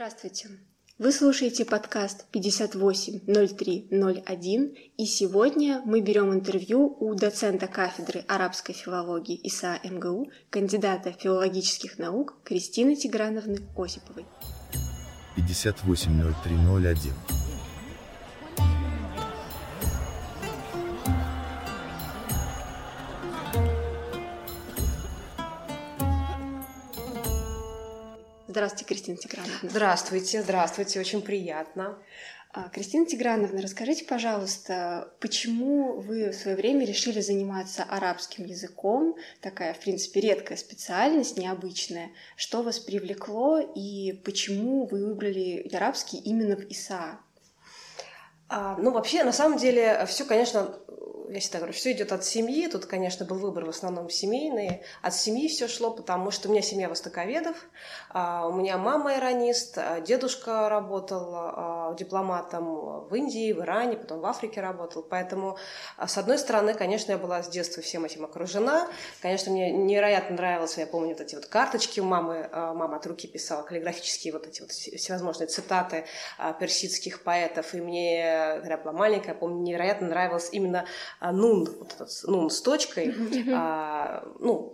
Здравствуйте. Вы слушаете подкаст 580301, и сегодня мы берем интервью у доцента кафедры арабской филологии ИСА МГУ, кандидата филологических наук Кристины Тиграновны Осиповой. 580301 Здравствуйте, Кристина Тиграновна. Здравствуйте, здравствуйте, очень приятно. А, Кристина Тиграновна, расскажите, пожалуйста, почему вы в свое время решили заниматься арабским языком? Такая, в принципе, редкая специальность, необычная. Что вас привлекло и почему вы выбрали арабский именно в ИСА? А, ну, вообще, на самом деле, все, конечно, я всегда говорю, все идет от семьи. Тут, конечно, был выбор в основном семейный. От семьи все шло, потому что у меня семья востоковедов, а, у меня мама иронист, а, дедушка работал дипломатом в Индии, в Иране, потом в Африке работал. Поэтому, с одной стороны, конечно, я была с детства всем этим окружена. Конечно, мне невероятно нравилось, я помню, вот эти вот карточки у мамы, мама от руки писала, каллиграфические вот эти вот всевозможные цитаты персидских поэтов. И мне, когда я была маленькая, помню, невероятно нравилось именно а, нун, вот этот нун с точкой, а, ну,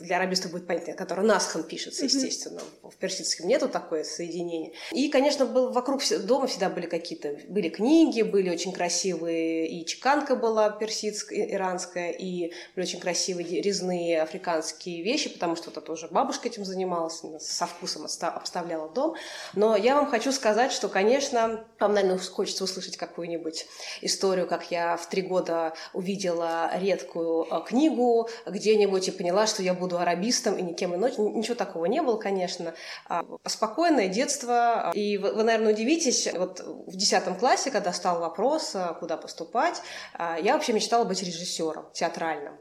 для арабистов будет понятно, который Насхан пишется, естественно. В персидском нету такое соединение. И, конечно, был вокруг дома всегда были какие-то, были книги, были очень красивые, и чеканка была персидская, иранская, и были очень красивые резные африканские вещи, потому что это тоже бабушка этим занималась, со вкусом обставляла дом. Но я вам хочу сказать, что, конечно, вам, наверное, хочется услышать какую-нибудь историю, как я в три года увидела редкую э, книгу где-нибудь и поняла, что я буду буду арабистом и никем иным. Ничего такого не было, конечно. А, спокойное детство. И вы, вы, наверное, удивитесь, вот в 10 классе, когда стал вопрос, а, куда поступать, а, я вообще мечтала быть режиссером театральным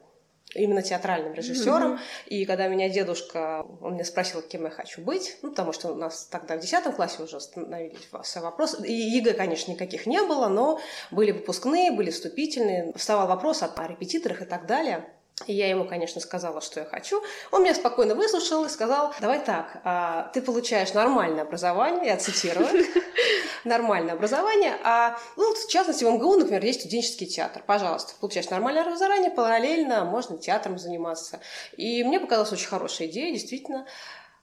именно театральным режиссером. Mm-hmm. И когда меня дедушка, он меня спросил, кем я хочу быть, ну, потому что у нас тогда в 10 классе уже остановились все вопросы. И ЕГЭ, конечно, никаких не было, но были выпускные, были вступительные. Вставал вопрос о репетиторах и так далее. И я ему, конечно, сказала, что я хочу. Он меня спокойно выслушал и сказал, давай так, а, ты получаешь нормальное образование, я цитирую, нормальное образование, а ну, в частности в МГУ, например, есть студенческий театр. Пожалуйста, получаешь нормальное образование, параллельно можно театром заниматься. И мне показалась очень хорошая идея, действительно.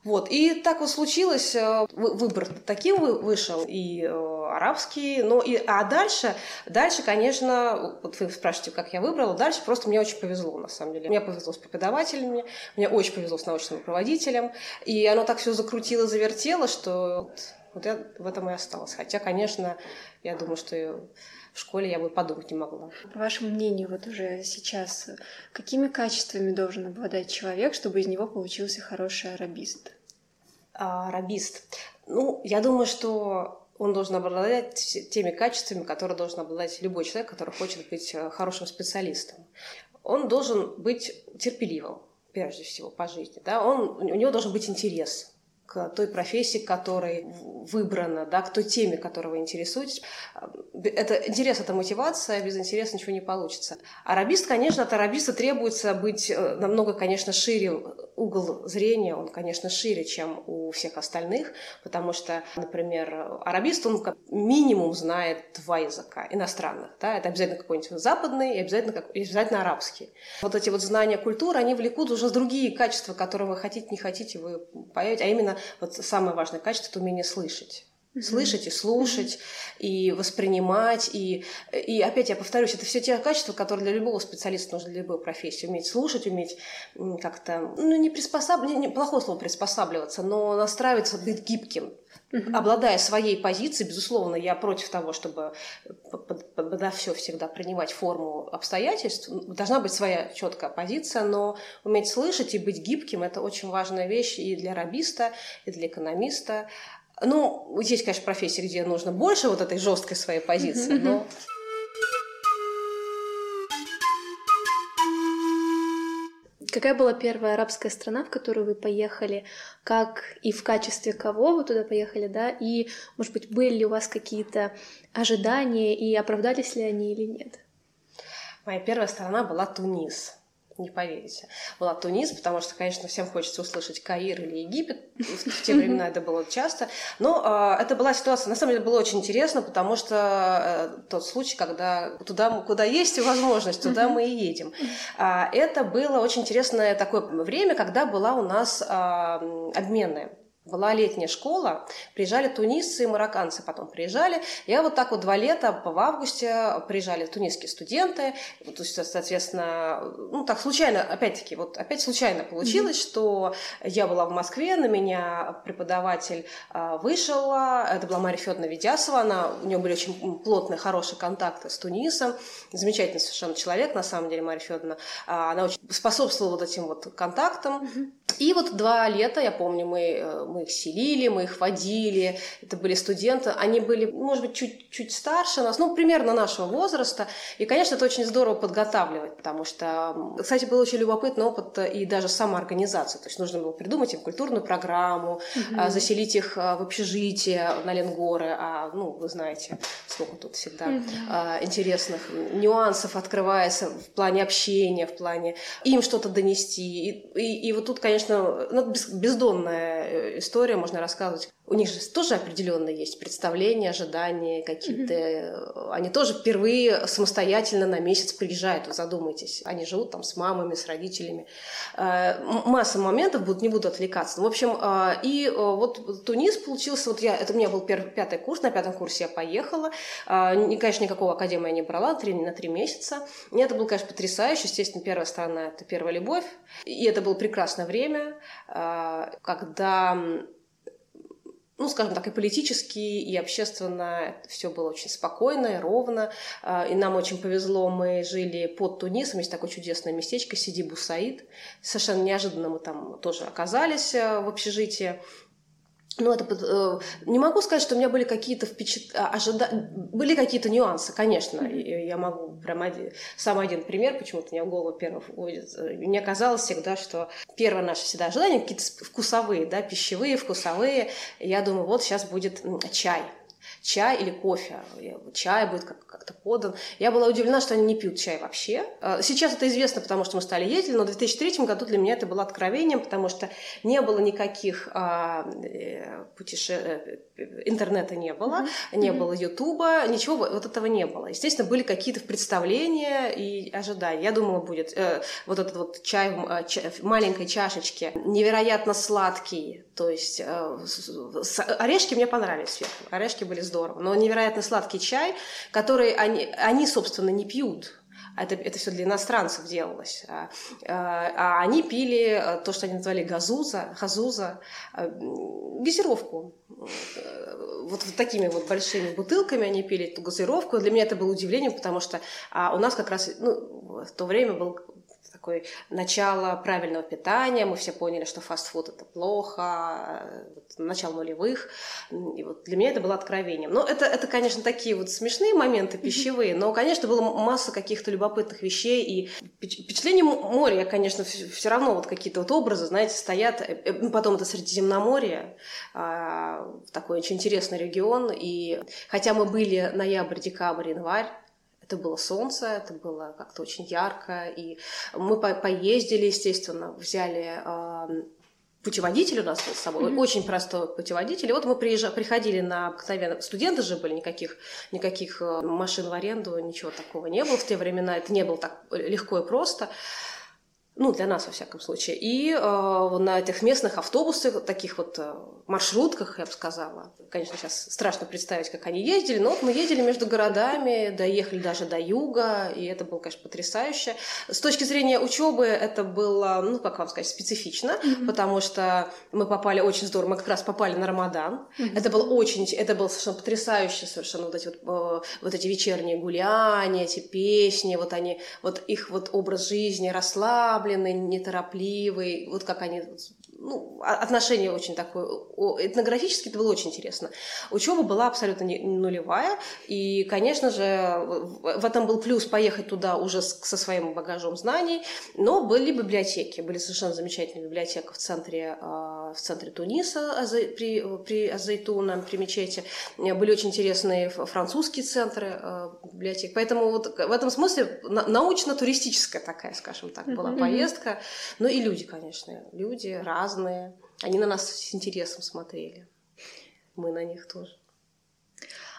Вот. И так вот случилось, э, выбор таким вышел, и э, арабский, но и, а дальше, дальше, конечно, вот вы спрашиваете, как я выбрала, дальше просто мне очень повезло, на самом деле. Мне повезло с преподавателями, мне очень повезло с научным руководителем, и оно так все закрутило, завертело, что вот я в этом и осталась. Хотя, конечно, я думаю, что в школе я бы подумать не могла. По вашему мнению, вот уже сейчас, какими качествами должен обладать человек, чтобы из него получился хороший арабист? А, арабист. Ну, я думаю, что он должен обладать теми качествами, которые должен обладать любой человек, который хочет быть э, хорошим специалистом. Он должен быть терпеливым, прежде всего, по жизни. Да? Он, у него должен быть интерес к той профессии, которой выбрана, да, к той теме, которой вы интересуетесь. Это, интерес – это мотивация, без интереса ничего не получится. Арабист, конечно, от арабиста требуется быть э, намного, конечно, шире, угол зрения, он, конечно, шире, чем у всех остальных, потому что, например, арабист, он как минимум знает два языка иностранных. Да? Это обязательно какой-нибудь западный и обязательно, и обязательно арабский. Вот эти вот знания культуры, они влекут уже другие качества, которые вы хотите, не хотите, вы появите, а именно вот самое важное качество – это умение слышать слышать и слушать и воспринимать и и опять я повторюсь это все те качества которые для любого специалиста нужны для любой профессии. Уметь слушать уметь как-то ну не приспосабливаться не, плохое слово приспосабливаться но настраиваться быть гибким. Обладая своей позицией безусловно я против того чтобы да все всегда принимать форму обстоятельств. Должна быть своя четкая позиция но уметь слышать и быть гибким это очень важная вещь и для рабиста и для экономиста ну, есть, конечно, профессии, где нужно больше вот этой жесткой своей позиции, но... Какая была первая арабская страна, в которую вы поехали? Как и в качестве кого вы туда поехали, да? И, может быть, были ли у вас какие-то ожидания и оправдались ли они или нет? Моя первая страна была Тунис. Не поверите. Была Тунис, потому что, конечно, всем хочется услышать Каир или Египет. В те времена это было часто. Но э, это была ситуация, на самом деле, было очень интересно, потому что э, тот случай, когда туда, куда есть возможность, туда мы и едем. А, это было очень интересное такое время, когда была у нас а, обменная была летняя школа, приезжали тунисцы и марокканцы потом приезжали. Я вот так вот два лета в августе приезжали тунисские студенты. То есть, соответственно, ну так случайно, опять-таки, вот опять случайно получилось, mm-hmm. что я была в Москве, на меня преподаватель а, вышел, это была Мария Федоровна Ведясова, она, у нее были очень плотные, хорошие контакты с Тунисом, замечательный совершенно человек, на самом деле, Мария Федоровна. А, она очень способствовала вот этим вот контактам. Mm-hmm. И вот два лета, я помню, мы э, мы их селили, мы их водили, это были студенты, они были, может быть, чуть-чуть старше нас, ну, примерно нашего возраста, и, конечно, это очень здорово подготавливать, потому что, кстати, был очень любопытный опыт и даже самоорганизация, то есть нужно было придумать им культурную программу, угу. заселить их а, в общежитие на Ленгоры, а, ну, вы знаете, сколько тут всегда угу. интересных нюансов открывается в плане общения, в плане им что-то донести, и, и, и вот тут, конечно, ну, бездонная история, можно рассказывать. У них же тоже определенно есть представления, ожидания какие-то. Mm-hmm. Они тоже впервые самостоятельно на месяц приезжают, вы задумайтесь. Они живут там с мамами, с родителями. Э, масса моментов, будут, не буду отвлекаться. В общем, э, и э, вот Тунис получился, вот я, это у меня был первый, пятый курс, на пятом курсе я поехала. Конечно, никакого академии я не брала, три, на три месяца. И это было, конечно, потрясающе. Естественно, первая страна – это первая любовь. И это было прекрасное время, когда ну, скажем так, и политически, и общественно все было очень спокойно и ровно. А, и нам очень повезло, мы жили под Тунисом, есть такое чудесное местечко Сиди Бусаид. Совершенно неожиданно мы там тоже оказались э, в общежитии. Ну, это э, не могу сказать, что у меня были какие-то впечат... А, ожида... были какие-то нюансы, конечно. Mm-hmm. Я могу прям один... сам один пример, почему-то мне в голову первый вводит. Мне казалось всегда, что первое наше всегда ожидание какие-то вкусовые, да, пищевые, вкусовые. Я думаю, вот сейчас будет чай чай или кофе. Чай будет как- как-то подан. Я была удивлена, что они не пьют чай вообще. А, сейчас это известно, потому что мы стали ездить, но в 2003 году для меня это было откровением, потому что не было никаких а, э, путеше... Э, интернета не было, mm-hmm. не было ютуба, ничего вот этого не было. Естественно, были какие-то представления и ожидания. Я думала, будет э, вот этот вот чай в, э, чай в маленькой чашечке, невероятно сладкий, то есть э, орешки мне понравились сверху, орешки были здорово, но невероятно сладкий чай, который они, они собственно, не пьют. Это, это все для иностранцев делалось. А, а, а они пили э, то, что они назвали газуза, э, газировку. Вот, вот такими вот большими бутылками они пили эту газировку. Для меня это было удивлением, потому что а у нас как раз ну, в то время был такое начало правильного питания. Мы все поняли, что фастфуд это плохо, начало нулевых. И вот для меня это было откровением. Но это, это, конечно, такие вот смешные моменты пищевые, но, конечно, было масса каких-то любопытных вещей. И впечатление моря, конечно, все равно вот какие-то вот образы, знаете, стоят. Э, э, ну, потом это Средиземноморье, а, такой очень интересный регион. И хотя мы были ноябрь, декабрь, январь, это было солнце, это было как-то очень ярко, и мы по поездили, естественно, взяли э, путеводитель у нас был с собой, mm-hmm. очень простой путеводитель. И вот мы приезжали, приходили на обыкновенно... Студенты же были, никаких, никаких э, машин в аренду, ничего такого не было в те времена. Это не было так легко и просто ну, для нас, во всяком случае. И э, на этих местных автобусах, таких вот э, маршрутках, я бы сказала, конечно, сейчас страшно представить, как они ездили, но вот мы ездили между городами, доехали даже до юга, и это было, конечно, потрясающе. С точки зрения учебы это было, ну, как вам сказать, специфично, mm-hmm. потому что мы попали очень здорово, мы как раз попали на Рамадан. Mm-hmm. Это было очень, это было совершенно потрясающе, совершенно вот эти вот, э, вот эти вечерние гуляния, эти песни, вот они, вот их вот образ жизни расслабленный, неторопливый, вот как они ну, отношение очень такое, этнографически это было очень интересно. Учеба была абсолютно не, нулевая, и, конечно же, в этом был плюс поехать туда уже со своим багажом знаний, но были библиотеки, были совершенно замечательные библиотеки в центре, а, в центре Туниса, при, при Азайтуна, при мечети, были очень интересные французские центры а, библиотек, поэтому вот в этом смысле научно-туристическая такая, скажем так, была поездка, ну и люди, конечно, люди разные, разные. Они на нас с интересом смотрели. Мы на них тоже.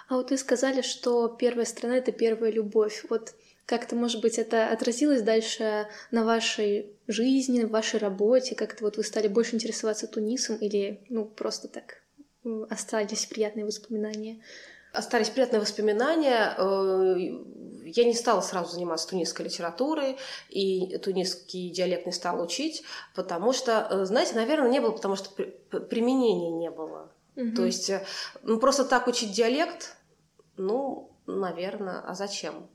А вот вы сказали, что первая страна — это первая любовь. Вот как-то, может быть, это отразилось дальше на вашей жизни, в вашей работе? Как-то вот вы стали больше интересоваться Тунисом или, ну, просто так остались приятные воспоминания? Остались приятные воспоминания. Я не стала сразу заниматься тунисской литературой, и тунисский диалект не стала учить, потому что, э, знаете, наверное, не было, потому что применения не было. Угу. То есть э, ну, просто так учить диалект, ну, наверное, а зачем?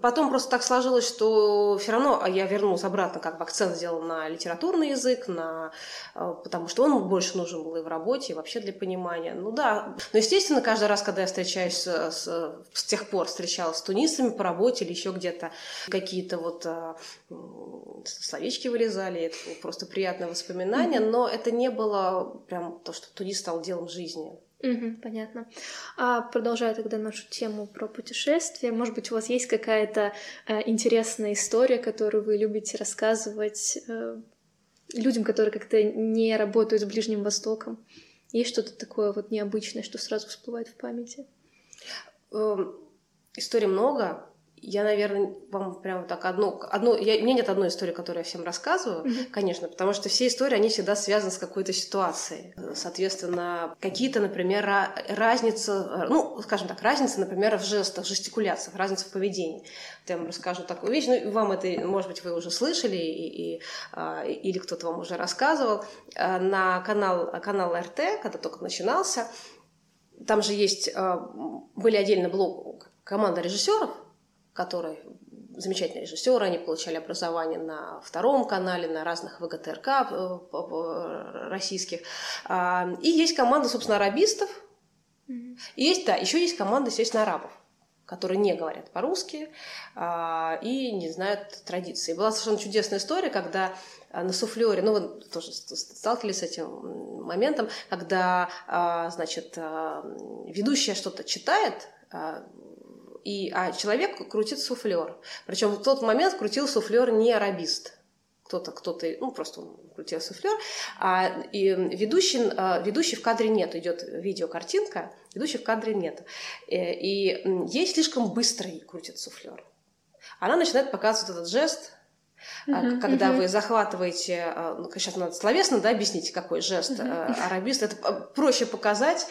Потом просто так сложилось, что все равно а я вернулась обратно, как бы акцент сделал на литературный язык, на... Э, потому что он больше нужен был и в работе, и вообще для понимания. Ну да, но естественно, каждый раз, когда я встречаюсь с, с тех пор встречалась с тунисами по работе или еще где-то, какие-то вот а, словечки вылезали, это было просто приятное воспоминание, но это не было прям то, что Тунис стал делом жизни. Угу, понятно. А продолжая тогда нашу тему про путешествия, может быть, у вас есть какая-то э, интересная история, которую вы любите рассказывать э, людям, которые как-то не работают с Ближним Востоком? Есть что-то такое вот необычное, что сразу всплывает в памяти? Эм, историй много я, наверное, вам прям так одну... одну я, у меня нет одной истории, которую я всем рассказываю, mm-hmm. конечно, потому что все истории, они всегда связаны с какой-то ситуацией. Соответственно, какие-то, например, разницы, ну, скажем так, разница, например, в жестах, жестикуляциях, разница в поведении. Я вам расскажу такую вещь, ну, вам это, может быть, вы уже слышали, и, и, а, или кто-то вам уже рассказывал. А, на канал, канал РТ, когда только начинался, там же есть, а, были отдельно блок команда режиссеров, которые замечательные режиссеры, они получали образование на втором канале, на разных ВГТРК э, российских. А, и есть команда, собственно, арабистов. И есть, да, еще есть команда, естественно, арабов которые не говорят по-русски а, и не знают традиции. Была совершенно чудесная история, когда на суфлере, ну, вы тоже сталкивались с этим моментом, когда, а, значит, ведущая что-то читает, и, а человек крутит суфлер. Причем в тот момент крутил суфлер не арабист. Кто-то, кто-то, ну, просто он крутил суфлер. А, и ведущий, а, ведущий в кадре нет. Идет видеокартинка, ведущий в кадре нет. Э, и, и ей слишком быстро крутит суфлер. Она начинает показывать этот жест, Uh-huh, когда uh-huh. вы захватываете, а, ну, сейчас надо словесно да, объяснить, какой жест uh-huh. арабист, это проще показать,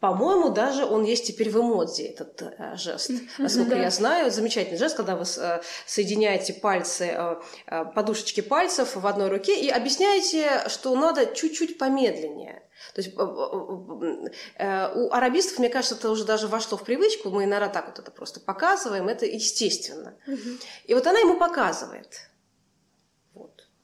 по-моему, даже он есть теперь в эмодзи, этот э, жест. Насколько да. я знаю, замечательный жест, когда вы э, соединяете пальцы, э, э, подушечки пальцев в одной руке и объясняете, что надо чуть-чуть помедленнее. То есть э, э, у арабистов, мне кажется, это уже даже вошло в привычку, мы иногда так вот это просто показываем, это естественно. И вот она ему показывает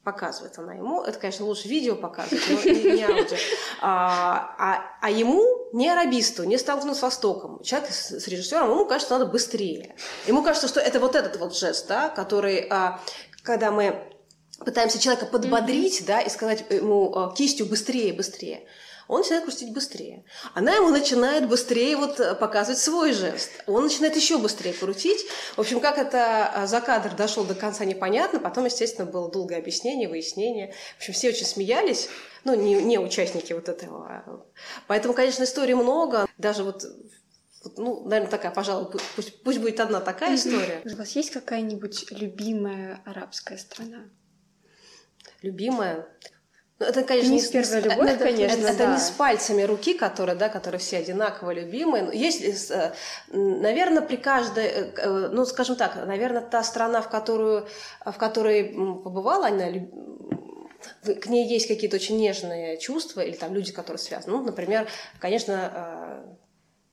показывает она ему. Это, конечно, лучше видео показывать, но не, аудио. А, а, а ему, не арабисту, не столкнуться с Востоком, человек с, с режиссером, ему кажется, надо быстрее. Ему кажется, что это вот этот вот жест, да, который, а, когда мы пытаемся человека подбодрить, mm-hmm. да, и сказать ему а, кистью быстрее, быстрее он начинает крутить быстрее. Она ему начинает быстрее вот э, показывать свой жест. Он начинает еще быстрее крутить. В общем, как это э, за кадр дошел до конца, непонятно. Потом, естественно, было долгое объяснение, выяснение. В общем, все очень смеялись. Ну, не, не участники вот этого. Поэтому, конечно, историй много. Даже вот ну, наверное, такая, пожалуй, пусть, пусть будет одна такая история. У вас есть какая-нибудь любимая арабская страна? Любимая? Ну, это, конечно, не, не первая любовь, это, конечно, это, да. это не с пальцами руки, которые, да, которые все одинаково любимые. Есть, э, наверное, при каждой, э, э, ну, скажем так, наверное, та страна, в которую, в которой побывала она, к ней есть какие-то очень нежные чувства или там люди, которые связаны. Ну, например, конечно,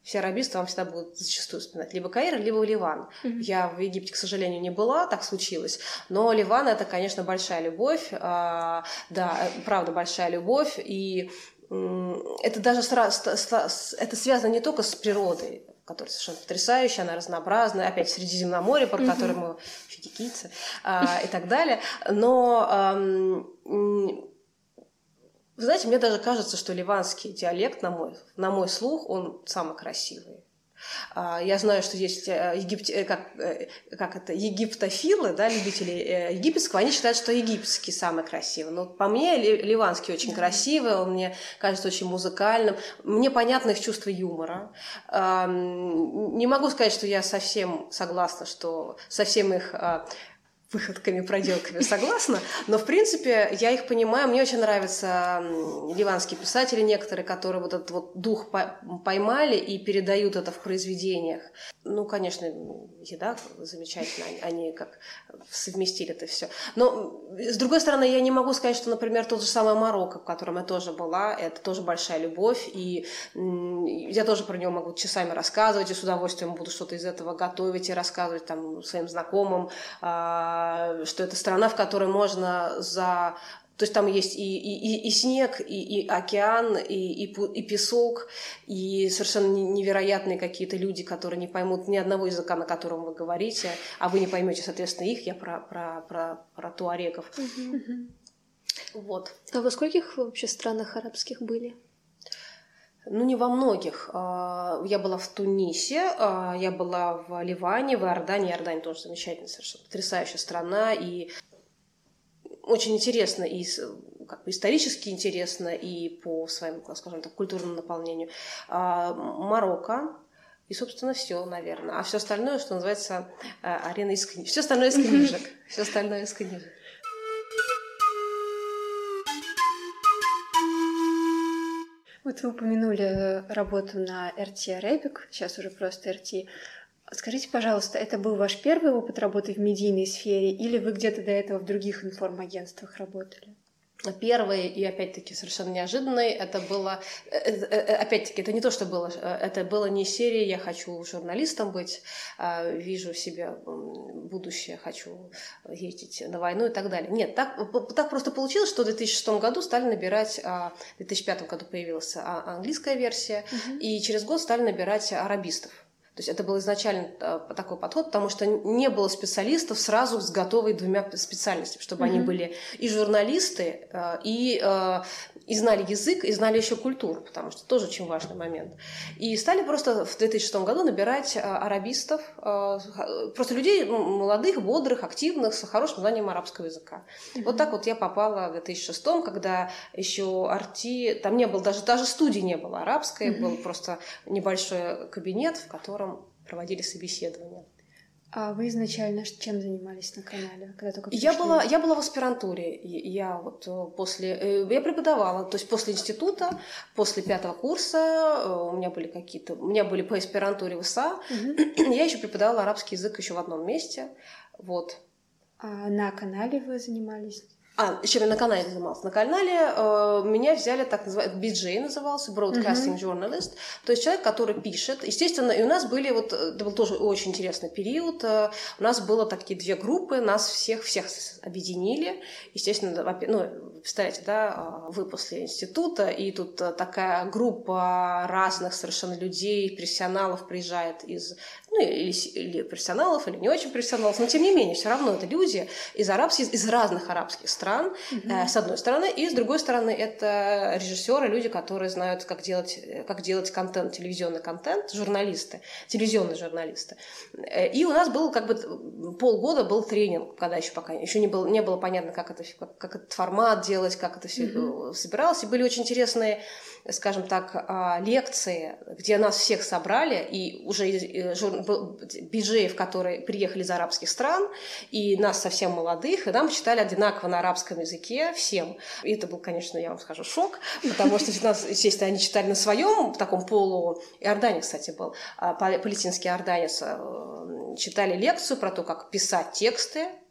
все арабисты вам всегда будут зачастую вспоминать либо Каир, либо Ливан. Mm-hmm. Я в Египте, к сожалению, не была, так случилось. Но Ливан это, конечно, большая любовь. А, да, правда, большая любовь. И это даже сразу, это связано не только с природой, которая совершенно потрясающая, она разнообразная, опять Средиземноморье, по mm-hmm. которому мы финикийцы а, и так далее. Но вы знаете, мне даже кажется, что ливанский диалект, на мой, на мой слух, он самый красивый. А, я знаю, что есть э, египт... Э, как, э, как это, египтофилы, да, любители египетского, они считают, что египетский самый красивый. Но по мне ливанский очень красивый, он мне кажется очень музыкальным. Мне понятно их чувство юмора. Не могу сказать, что я совсем согласна, что совсем их а, выходками, проделками, согласна. Но, в принципе, я их понимаю. Мне очень нравятся ливанские писатели некоторые, которые вот этот вот дух поймали и передают это в произведениях. Ну, конечно, еда замечательно, они как совместили это все. Но, с другой стороны, я не могу сказать, что, например, тот же самый Марокко, в котором я тоже была, это тоже большая любовь, и я тоже про него могу часами рассказывать, и с удовольствием буду что-то из этого готовить и рассказывать там своим знакомым, а, что это страна, в которой можно за то есть там есть и, и, и снег, и, и океан, и, и, и песок, и совершенно невероятные какие-то люди, которые не поймут ни одного языка, на котором вы говорите, а вы не поймете, соответственно, их. Я про, про, про, про туареков. Вот. А во скольких вообще странах арабских были? Ну, не во многих. А, я была в Тунисе, а, я была в Ливане, в Иордании. Иордания тоже замечательная, совершенно потрясающая страна. И очень интересно и как бы исторически интересно, и по своему, скажем так, культурному наполнению. А, Марокко, и, собственно, все, наверное. А все остальное, что называется, а, арена из книжек. Все остальное из книжек. Все остальное из книжек. Вот вы упомянули работу на RT Arabic, сейчас уже просто RT. Скажите, пожалуйста, это был ваш первый опыт работы в медийной сфере или вы где-то до этого в других информагентствах работали? Первый и опять-таки совершенно неожиданный, это было, э, э, э, опять-таки, это не то, что было, это было не серия «Я хочу журналистом быть», а «Вижу в себе будущее, хочу ездить на войну» и так далее. Нет, так, так просто получилось, что в 2006 году стали набирать, а, в 2005 году появилась английская версия, угу. и через год стали набирать арабистов. То есть это был изначально э, такой подход, потому что не было специалистов сразу с готовой двумя специальностями, чтобы mm-hmm. они были и журналисты, э, и э, и знали язык, и знали еще культуру, потому что тоже очень важный момент. И стали просто в 2006 году набирать а, арабистов, а, просто людей молодых, бодрых, активных, с хорошим знанием арабского языка. Mm-hmm. Вот так вот я попала в 2006, когда еще арти, там не было, даже, даже студии не было арабской, mm-hmm. был просто небольшой кабинет, в котором проводили собеседования. А вы изначально чем занимались на канале, когда только пришли? Я была, я была в аспирантуре. Я вот э, после, э, я преподавала, то есть после института, после пятого курса э, у меня были какие-то, у меня были по аспирантуре в ИСА. Угу. Я еще преподавала арабский язык еще в одном месте, вот. А на канале вы занимались? А, чем я на канале занимался? На канале э, меня взяли, так называемый, BJ назывался, Broadcasting uh-huh. Journalist, то есть человек, который пишет. Естественно, и у нас были, вот, это был тоже очень интересный период, э, у нас было такие две группы, нас всех, всех объединили. Естественно, ну, представляете, да, а, вы после института, и тут э, такая группа разных совершенно людей, профессионалов приезжает из ну, или, или профессионалов, или не очень профессионалов, но тем не менее, все равно это люди из арабских, из разных арабских стран, mm-hmm. э, с одной стороны, и с другой стороны, это режиссеры, люди, которые знают, как делать, как делать контент, телевизионный контент, журналисты, телевизионные журналисты. Э, и у нас был как бы полгода был тренинг, когда еще пока еще не было, не было понятно, как, это, как, как этот формат делать, как это все mm-hmm. собиралось, и были очень интересные скажем так, а, лекции, где нас всех собрали, и уже биджеев, которые приехали из арабских стран, и нас совсем молодых, и нам читали одинаково на арабском языке всем. И это был, конечно, я вам скажу, шок, потому что нас, естественно, они читали на своем таком полу... Иорданец, кстати, был, а, палестинский иорданец, э, читали лекцию про то, как писать тексты, Э,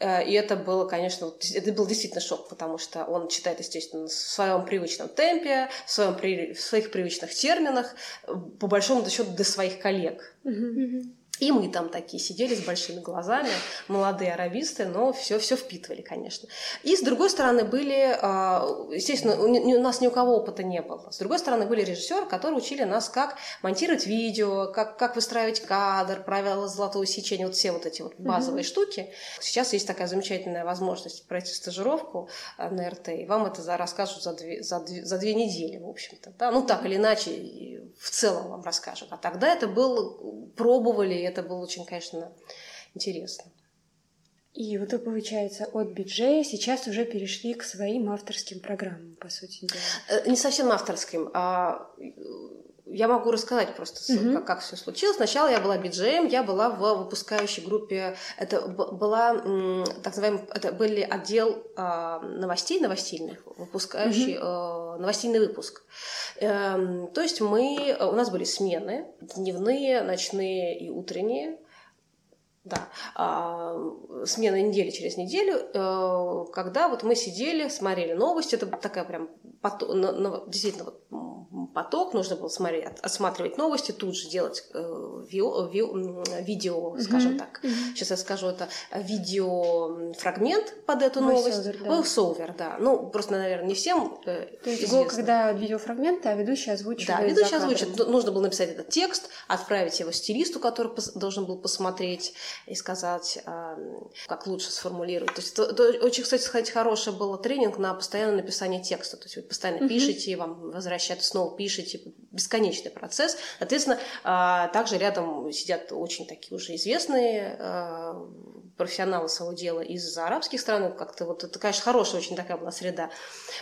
и это было, конечно, это был действительно шок, потому что он читает, естественно, в своем привычном темпе, в, своем, в своих привычных терминах, по большому счету для своих коллег. Mm-hmm. И мы там такие сидели с большими глазами, молодые арабисты, но все, все впитывали, конечно. И с другой стороны были, а, естественно, у нас ни у кого опыта не было. С другой стороны были режиссеры, которые учили нас, как монтировать видео, как, как выстраивать кадр, правила золотого сечения, вот все вот эти вот базовые mm-hmm. штуки. Сейчас есть такая замечательная возможность пройти стажировку а, на РТ, и вам это расскажут за две, за две, за две недели, в общем-то. Да? Ну, так или иначе, в целом вам расскажут. А тогда это был, пробовали, это было очень, конечно, интересно. И вот это получается от биджея сейчас уже перешли к своим авторским программам, по сути дела. Э, не совсем авторским, а я могу рассказать просто, mm-hmm. как, как все случилось. Сначала я была биджеем, я была в выпускающей группе. Это была, так называемый, это были отдел э, новостей новостильных, выпускающий mm-hmm. э, новостильный выпуск. Э, то есть мы, у нас были смены, дневные, ночные и утренние да, а, смена недели через неделю, э, когда вот мы сидели, смотрели новости, это такая прям поток, действительно вот поток, нужно было смотреть, осматривать новости, тут же делать э, видео, скажем mm-hmm. так. Mm-hmm. Сейчас я скажу, это видеофрагмент под эту новость. Voice-over, да. да. Ну, просто, наверное, не всем э, То есть известно. когда видеофрагменты, а ведущий озвучивает Да, ведущий озвучивает. Нужно было написать этот текст, отправить его стилисту, который должен был посмотреть и сказать, как лучше сформулировать. То есть это, это очень, кстати, сказать, хороший был тренинг на постоянное написание текста. То есть вы постоянно mm-hmm. пишете, вам возвращают, снова пишете, бесконечный процесс. Соответственно, а, также рядом сидят очень такие уже известные а, профессионалы своего дела из арабских стран. Как-то вот это, конечно, хорошая очень такая была среда.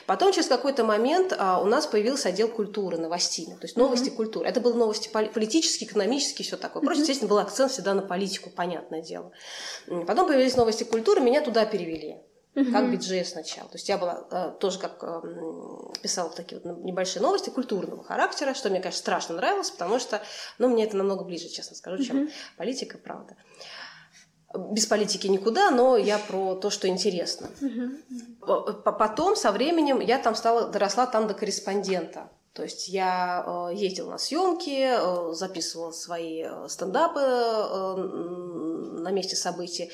Потом через какой-то момент а, у нас появился отдел культуры, новостей, то есть новости mm-hmm. культуры. Это были новости политические, экономические, все такое. Просто, mm-hmm. естественно, был акцент всегда на политику, понятное дело. Потом появились новости культуры, меня туда перевели угу. как биджей сначала. То есть я была э, тоже как э, писала такие вот небольшие новости культурного характера, что мне, конечно, страшно нравилось, потому что, ну, мне это намного ближе, честно скажу, чем угу. политика, правда без политики никуда, но я про то, что интересно. Угу. Потом, со временем, я там стала, доросла там до корреспондента. То есть я э, ездила на съемки, э, записывала свои э, стендапы на месте событий.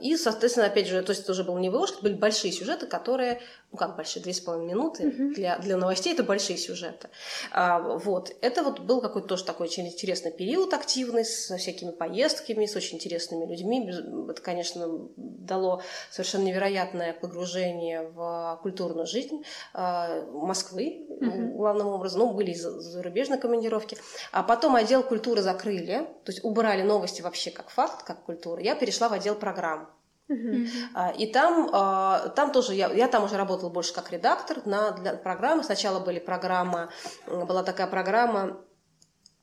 И, соответственно, опять же, то есть это уже было не выложка, были большие сюжеты, которые ну как большие, две с половиной минуты. Mm-hmm. Для, для новостей это большие сюжеты. А, вот. Это вот был какой-то тоже такой очень интересный период активный, со всякими поездками, с очень интересными людьми. Это, конечно, дало совершенно невероятное погружение в культурную жизнь а, Москвы, mm-hmm. главным образом. Ну, были зарубежные командировки. А потом отдел культуры закрыли, то есть убрали новости вообще как факт, как культура. Я перешла в отдел программ. Uh-huh. И там, а, там тоже я, я там уже работала больше как редактор на, для программы. Сначала были программа, была такая программа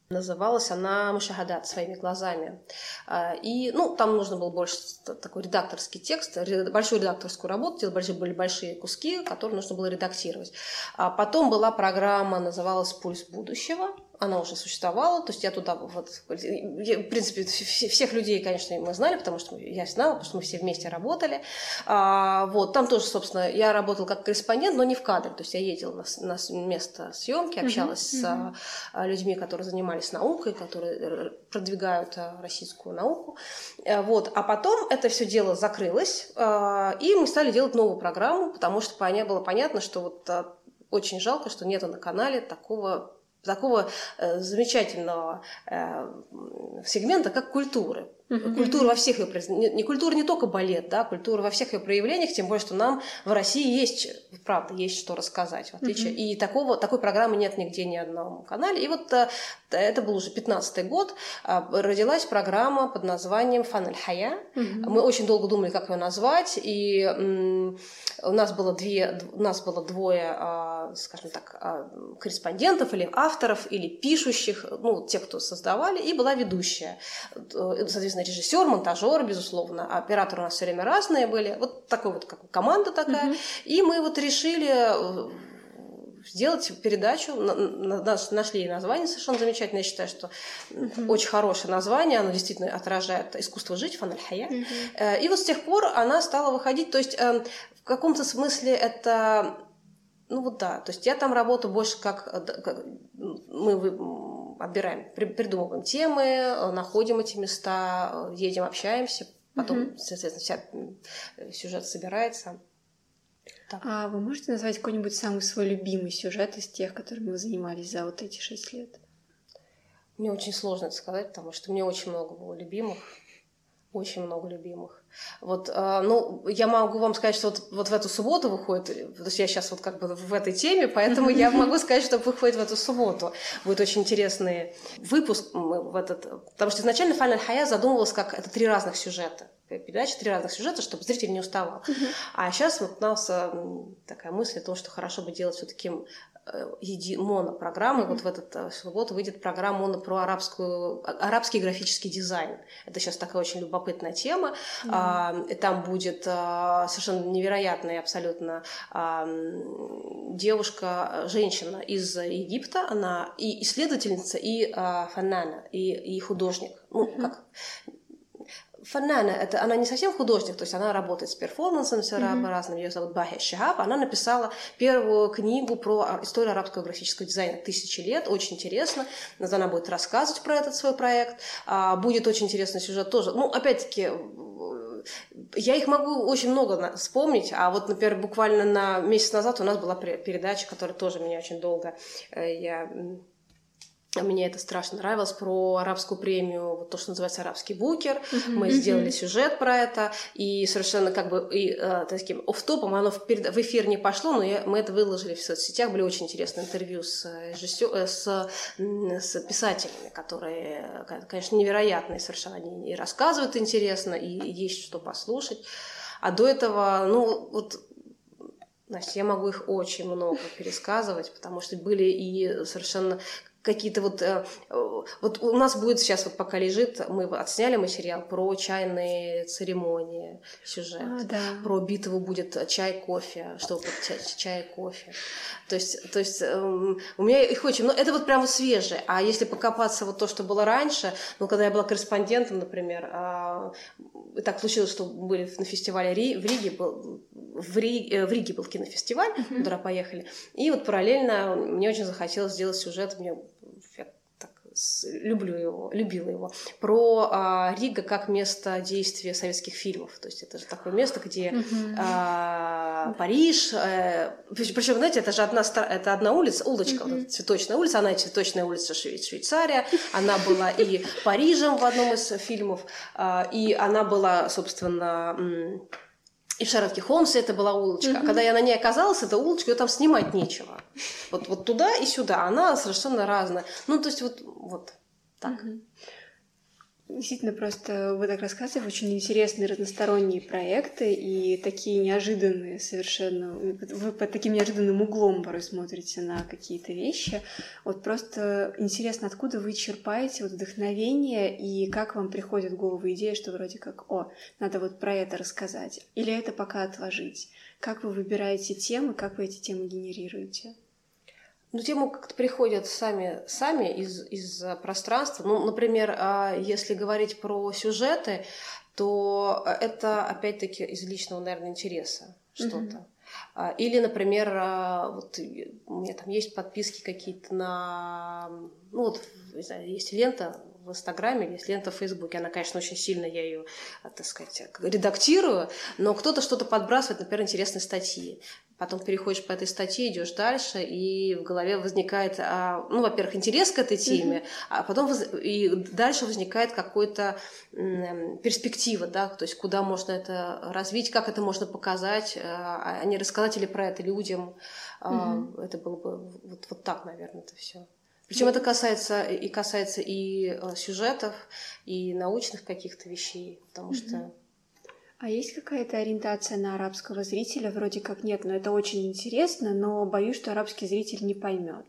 Называлась она «Мушахадат» своими глазами. А, и, ну, там нужно было больше такой редакторский текст, большую редакторскую работу, делать большие, были большие куски, которые нужно было редактировать. А потом была программа, называлась «Пульс будущего», она уже существовала, то есть я туда вот, в принципе, всех людей, конечно, мы знали, потому что я знала, потому что мы все вместе работали. А, вот, там тоже, собственно, я работала как корреспондент, но не в кадре, то есть я ездила на, на место съемки, общалась uh-huh, uh-huh. с а, людьми, которые занимались наукой, которые продвигают а, российскую науку. А, вот, а потом это все дело закрылось, а, и мы стали делать новую программу, потому что было понятно, что вот очень жалко, что нету на канале такого такого э, замечательного э, сегмента, как культуры. Mm-hmm. Культура во всех ее не, культура не только балет, да, культура во всех ее проявлениях, тем более, что нам в России есть, правда, есть что рассказать, в отличие. Mm-hmm. И такого, такой программы нет нигде ни одном канале. И вот а, это был уже 15-й год, а, родилась программа под названием «Фан хая mm-hmm. Мы очень долго думали, как ее назвать, и у нас было, две, у нас было двое, а, скажем так, а, корреспондентов или авторов, или пишущих, ну, те, кто создавали, и была ведущая. Соответственно, соответственно, режиссер, монтажер, безусловно. А операторы у нас все время разные были. Вот такой вот как команда такая. Угу. И мы вот решили э, сделать передачу, нашли название совершенно замечательное, я считаю, что mm-hmm. очень хорошее название, оно действительно отражает искусство жить, фаналь хая. Mm-hmm. И вот с тех пор она стала выходить, то есть эм, в каком-то смысле это ну вот да, то есть я там работаю больше как, как мы отбираем, придумываем темы, находим эти места, едем, общаемся, потом, mm-hmm. соответственно, вся сюжет собирается. Так. А вы можете назвать какой-нибудь самый свой любимый сюжет из тех, которыми вы занимались за вот эти шесть лет? Мне очень сложно это сказать, потому что мне очень много было любимых. Очень много любимых. Вот, э, ну, я могу вам сказать, что вот, вот в эту субботу выходит, то есть я сейчас вот как бы в этой теме, поэтому я могу сказать, что выходит в эту субботу. Будет очень интересный выпуск в этот, потому что изначально Final Хая задумывалась как это три разных сюжета передачи, три разных сюжета, чтобы зритель не уставал. Uh-huh. А сейчас вот у нас э, такая мысль о том, что хорошо бы делать все-таки Э, еди, монопрограммы. Mm-hmm. Вот в этот э, субботу выйдет программа моно про арабскую, а, арабский графический дизайн. Это сейчас такая очень любопытная тема. Mm-hmm. А, там будет а, совершенно невероятная абсолютно а, девушка, женщина из Египта. Она и исследовательница, и а, фанана, и, и художник. Ну, mm-hmm. как Фанана, это она не совсем художник, то есть она работает с перформансом, с mm-hmm. разным, ее зовут Бахи Шихаб, она написала первую книгу про историю арабского графического дизайна «Тысячи лет», очень интересно, она будет рассказывать про этот свой проект, а, будет очень интересный сюжет тоже, ну, опять-таки, я их могу очень много вспомнить, а вот, например, буквально на месяц назад у нас была передача, которая тоже меня очень долго, э, я мне это страшно нравилось про арабскую премию, вот то, что называется арабский букер. Uh-huh, Мы сделали сюжет про это, и совершенно как бы и, э, таким офтопом оно в, в эфир не пошло, но я, мы это выложили в соцсетях. Были очень интересные интервью с, режиссер, э, с, с писателями, которые, конечно, невероятные совершенно. Они и рассказывают интересно, и, есть что послушать. А до этого, ну, вот Настя, я могу их очень много пересказывать, потому что были и совершенно какие-то вот... Э, вот у нас будет сейчас, вот пока лежит, мы отсняли материал про чайные церемонии, сюжет. А, да. Про битву будет чай, кофе, что чай, чай, кофе. То есть, то есть эм, у меня их очень... Ну, это вот прямо свежее. А если покопаться вот то, что было раньше, ну, когда я была корреспондентом, например, э, так случилось, что были на фестивале Ри, в Риге был... В, Ри, э, в Риге был кинофестиваль, uh-huh. куда поехали. И вот параллельно мне очень захотелось сделать сюжет, мне люблю его, любила его, про а, Рига как место действия советских фильмов. То есть это же такое место, где mm-hmm. а, Париж, а, причем, знаете, это же одна, это одна улица, улочка, mm-hmm. вот цветочная улица, она цветочная улица Швейцария, она была и Парижем в одном из фильмов, а, и она была, собственно, и в Шерлоке Холмсе это была улочка. Mm-hmm. А когда я на ней оказалась, эта улочка, ее там снимать нечего. Вот, вот туда и сюда. Она совершенно разная. Ну, то есть вот, вот так. Mm-hmm. Действительно, просто вы так рассказываете, очень интересные разносторонние проекты и такие неожиданные совершенно... Вы под таким неожиданным углом порой смотрите на какие-то вещи. Вот просто интересно, откуда вы черпаете вот вдохновение и как вам приходит в голову идея, что вроде как, о, надо вот про это рассказать. Или это пока отложить? Как вы выбираете темы, как вы эти темы генерируете? Ну, темы как-то приходят сами, сами из, из пространства. Ну, например, а, если говорить про сюжеты, то это, опять-таки, из личного, наверное, интереса что-то. Mm-hmm. Или, например, а, вот у меня там есть подписки какие-то на... Ну, вот, не знаю, есть лента в Инстаграме, есть лента в Фейсбуке. Она, конечно, очень сильно, я ее, так сказать, редактирую, но кто-то что-то подбрасывает, например, интересные статьи потом переходишь по этой статье, идешь дальше, и в голове возникает, а, ну, во-первых, интерес к этой теме, mm-hmm. а потом воз... и дальше возникает какой-то перспектива, да, то есть куда можно это развить, как это можно показать, а, а не рассказать ли про это людям. Mm-hmm. Это было бы вот, вот так, наверное, это все. Причем mm-hmm. это касается и касается и э, сюжетов, и научных каких-то вещей, потому mm-hmm. что а есть какая-то ориентация на арабского зрителя? Вроде как нет, но это очень интересно, но боюсь, что арабский зритель не поймет.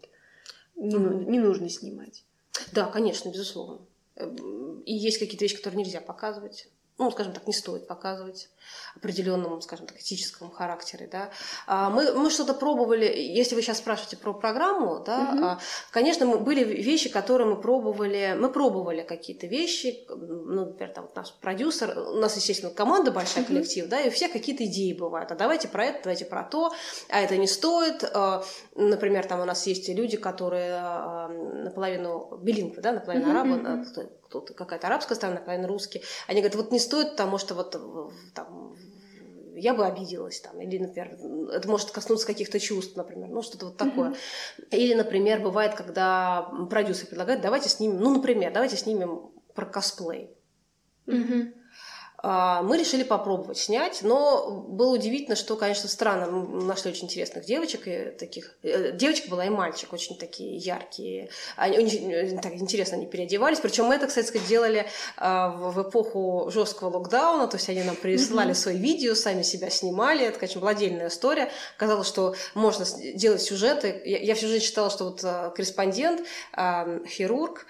Не, mm. не нужно снимать. Да, конечно, безусловно. Эм, и есть какие-то вещи, которые нельзя показывать. Ну, скажем так, не стоит показывать определенном, скажем так, этическом характере, да. А мы, мы что-то пробовали, если вы сейчас спрашиваете про программу, да, угу. конечно, мы, были вещи, которые мы пробовали, мы пробовали какие-то вещи, ну, например, там наш продюсер, у нас, естественно, команда большая, угу. коллектив, да, и у всех какие-то идеи бывают, а давайте про это, давайте про то, а это не стоит, а, например, там у нас есть люди, которые наполовину билингвы, да, наполовину арабы, угу кто-то какая-то арабская страна, наполовину русский. Они говорят, вот не стоит, потому что вот там я бы обиделась там, или, например, это может коснуться каких-то чувств, например, ну что-то вот такое. Mm-hmm. Или, например, бывает, когда продюсер предлагает, давайте снимем, ну, например, давайте снимем про косплей. Mm-hmm. А, мы решили попробовать снять, но было удивительно, что, конечно, странно, мы нашли очень интересных девочек, и таких, э, девочка была и мальчик, очень такие яркие, они, очень, так интересно они переодевались, причем мы это, кстати сказать, делали а, в эпоху жесткого локдауна, то есть они нам присылали mm-hmm. свои видео, сами себя снимали, это, конечно, была отдельная история, казалось, что можно делать сюжеты, я, я всю жизнь считала, что вот э, корреспондент, хирург,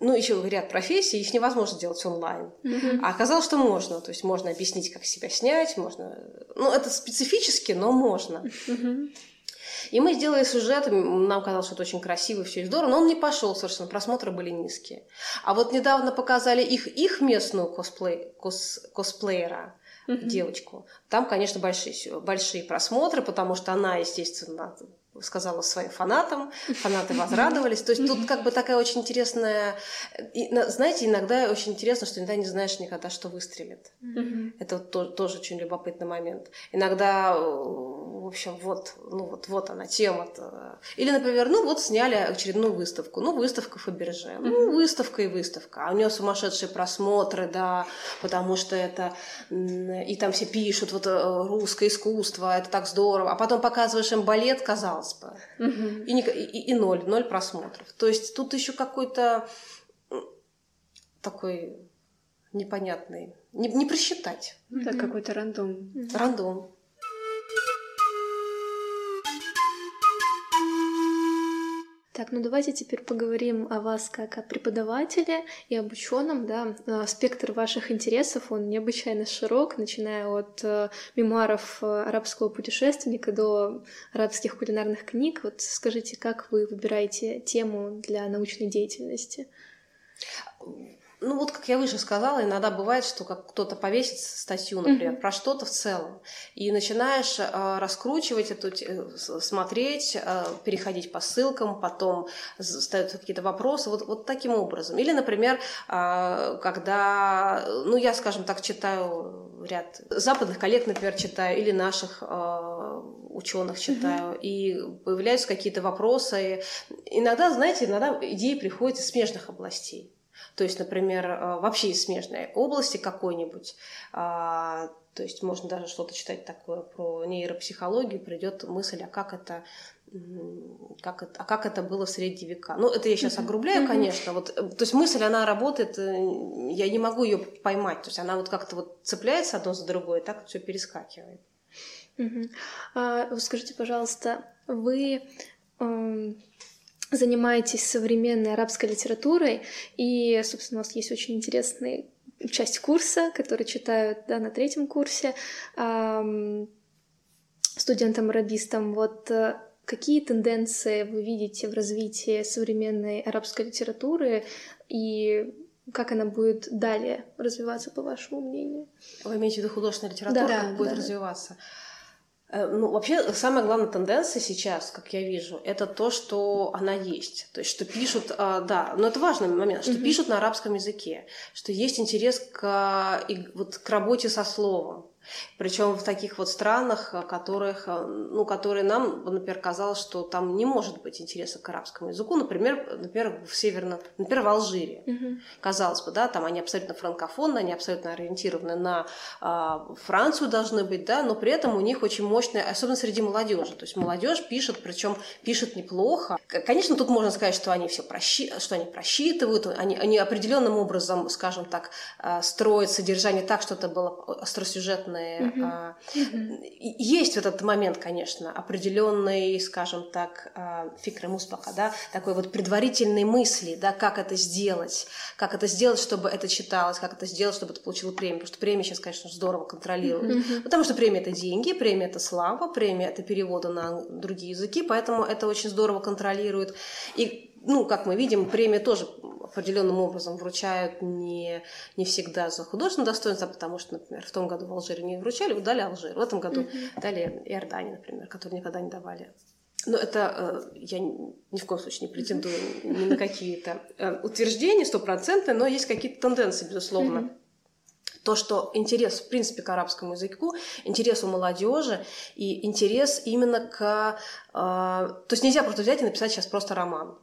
ну, еще ряд профессий, их невозможно сделать онлайн. Mm-hmm. А оказалось, что можно. То есть можно объяснить, как себя снять, можно... Ну, это специфически, но можно. Mm-hmm. И мы сделали сюжет, нам казалось, что это очень красиво, все здорово, но он не пошел совершенно, просмотры были низкие. А вот недавно показали их, их местную косплей, кос, косплеера, mm-hmm. девочку. Там, конечно, большие, большие просмотры, потому что она, естественно, сказала своим фанатам, фанаты возрадовались. То есть тут как бы такая очень интересная... Знаете, иногда очень интересно, что иногда не знаешь никогда, что выстрелит. Это вот тоже очень любопытный момент. Иногда, в общем, вот, ну вот, вот она тема. -то. Или, например, ну вот сняли очередную выставку. Ну, выставка Фаберже. Ну, выставка и выставка. А у нее сумасшедшие просмотры, да, потому что это... И там все пишут, вот э, русское искусство, это так здорово. А потом показываешь им балет, казалось бы. Угу. И, и, и ноль, ноль просмотров. То есть тут еще какой-то такой непонятный. Не, не просчитать. Да, угу. какой-то рандом. Рандом. Так, ну давайте теперь поговорим о вас как о преподавателе и об ученом, да. А, спектр ваших интересов, он необычайно широк, начиная от э, мемуаров э, арабского путешественника до арабских кулинарных книг. Вот скажите, как вы выбираете тему для научной деятельности? Ну вот, как я выше сказала, иногда бывает, что как кто-то повесит статью, например, mm-hmm. про что-то в целом, и начинаешь э, раскручивать эту, э, смотреть, э, переходить по ссылкам, потом ставят какие-то вопросы, вот, вот таким образом. Или, например, э, когда, ну я, скажем так, читаю ряд западных коллег, например, читаю, или наших э, ученых читаю, mm-hmm. и появляются какие-то вопросы. Иногда, знаете, иногда идеи приходят из смежных областей. То есть, например, э, вообще из смежной области какой-нибудь, а, то есть можно даже что-то читать такое про нейропсихологию, придет мысль, а как это как это, а как это было в средние века. Ну, это я сейчас огрубляю, конечно. Вот, э, то есть мысль, она работает, э, я не могу ее поймать. То есть она вот как-то вот цепляется одно за другое, так все перескакивает. Mm-hmm. А, скажите, пожалуйста, вы эм, занимаетесь современной арабской литературой, и, собственно, у вас есть очень интересная часть курса, который читают да, на третьем курсе эм, студентам-арабистам. Вот э, какие тенденции вы видите в развитии современной арабской литературы и как она будет далее развиваться, по вашему мнению? Вы имеете в виду художественная литература, да, как да, будет да, развиваться? Да. Э, ну, вообще, самая главная тенденция сейчас, как я вижу, это то, что она есть. То есть, что пишут, а, да, но это важный момент, что mm-hmm. пишут на арабском языке, что есть интерес к, вот, к работе со словом. Причем в таких вот странах, э, которых, э, ну, которые нам, например, казалось, что там не может быть интереса к арабскому языку. Например, например в Северном, например, в Алжире. Угу. Казалось бы, да, там они абсолютно франкофонные, они абсолютно ориентированы на э, Францию должны быть, да, но при этом у них очень мощная, особенно среди молодежи. То есть молодежь пишет, причем пишет неплохо. Конечно, тут можно сказать, что они все просчи... что они просчитывают, они, они определенным образом, скажем так, э, строят содержание так, что это было остросюжетное современные. Мгм. а, Есть в этот момент, конечно, определенный, скажем так, а, фикры муспаха, да, такой вот предварительной мысли, да, как это сделать, как это сделать, чтобы это читалось, как это сделать, чтобы это получило премию, потому что премия сейчас, конечно, здорово контролирует. Мгм. Потому что премия это деньги, премия это слава, премия это переводы на другие языки, поэтому это очень здорово контролирует. И, ну, как мы видим, премии тоже определенным образом вручают не, не всегда за художественное достоинство, потому что, например, в том году в Алжире не вручали, дали Алжир, в этом году дали Иордании, например, которые никогда не давали. Но это э, я ни в коем случае не претендую ни на какие-то э, утверждения стопроцентные, но есть какие-то тенденции, безусловно Мгм. то, что интерес, в принципе, к арабскому языку, интерес у молодежи и интерес именно к... э, то есть нельзя просто взять и написать сейчас просто роман.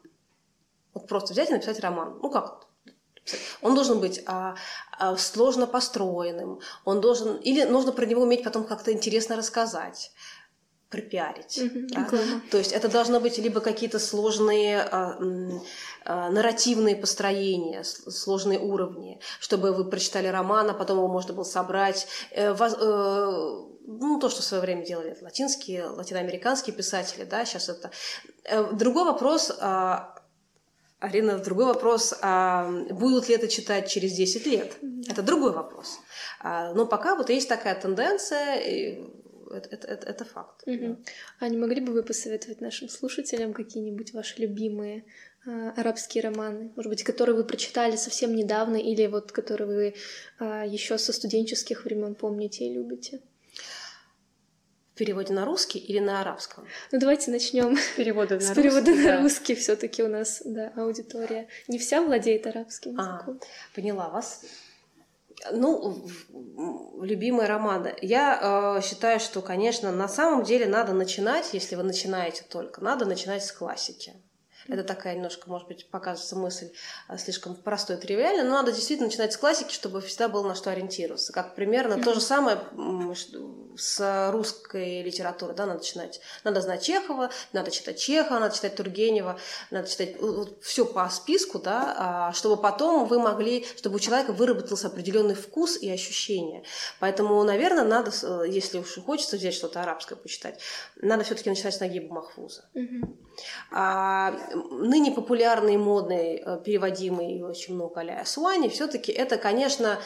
Вот просто взять и написать роман. Ну как? Он должен быть а, а, сложно построенным, он должен... Или нужно про него уметь потом как-то интересно рассказать пропиарить. Мгм. да? Реклама. То есть это должно быть либо какие-то сложные а, а, нарративные построения, сложные уровни, чтобы вы прочитали роман, а потом его можно было собрать. Э, воз- э, ну, то, что в свое время делали латинские, латиноамериканские писатели, да, сейчас это. Э, Другой вопрос, а, Арина, другой вопрос, а будут ли это читать через 10 лет? Это другой вопрос. А, Но пока вот есть такая тенденция, и это, это- это- это факт. Мгм. А не могли бы вы посоветовать нашим слушателям какие-нибудь ваши любимые а, арабские романы, может быть, которые вы прочитали совсем недавно или вот которые вы еще со студенческих времен помните и любите? В переводе на русский или на арабском? Ну давайте начнем с на перевода русский, на да. русский. Все-таки у нас да, аудитория не вся владеет арабским А. языком. Поняла вас. Ну, любимые романы. Я э, считаю, что, конечно, на самом деле надо начинать, если вы начинаете только, надо начинать с классики. Это такая немножко, может быть, покажется мысль э, слишком простой, тривиальной, но надо действительно начинать с классики, чтобы всегда было на что ориентироваться. Как примерно то же самое с русской литературой, да, надо начинать. Надо знать Чехова, надо читать Чехова, надо читать Тургенева, надо читать все по списку, да, а, чтобы потом вы могли, чтобы у человека выработался определенный вкус и ощущения. Поэтому, наверное, надо, если уж хочется взять что-то арабское почитать, надо все-таки начинать с Нагиба Махфуза. Мгм. А ныне популярный и модный, э, переводимый и очень много Аля Асуани, все-таки это, конечно,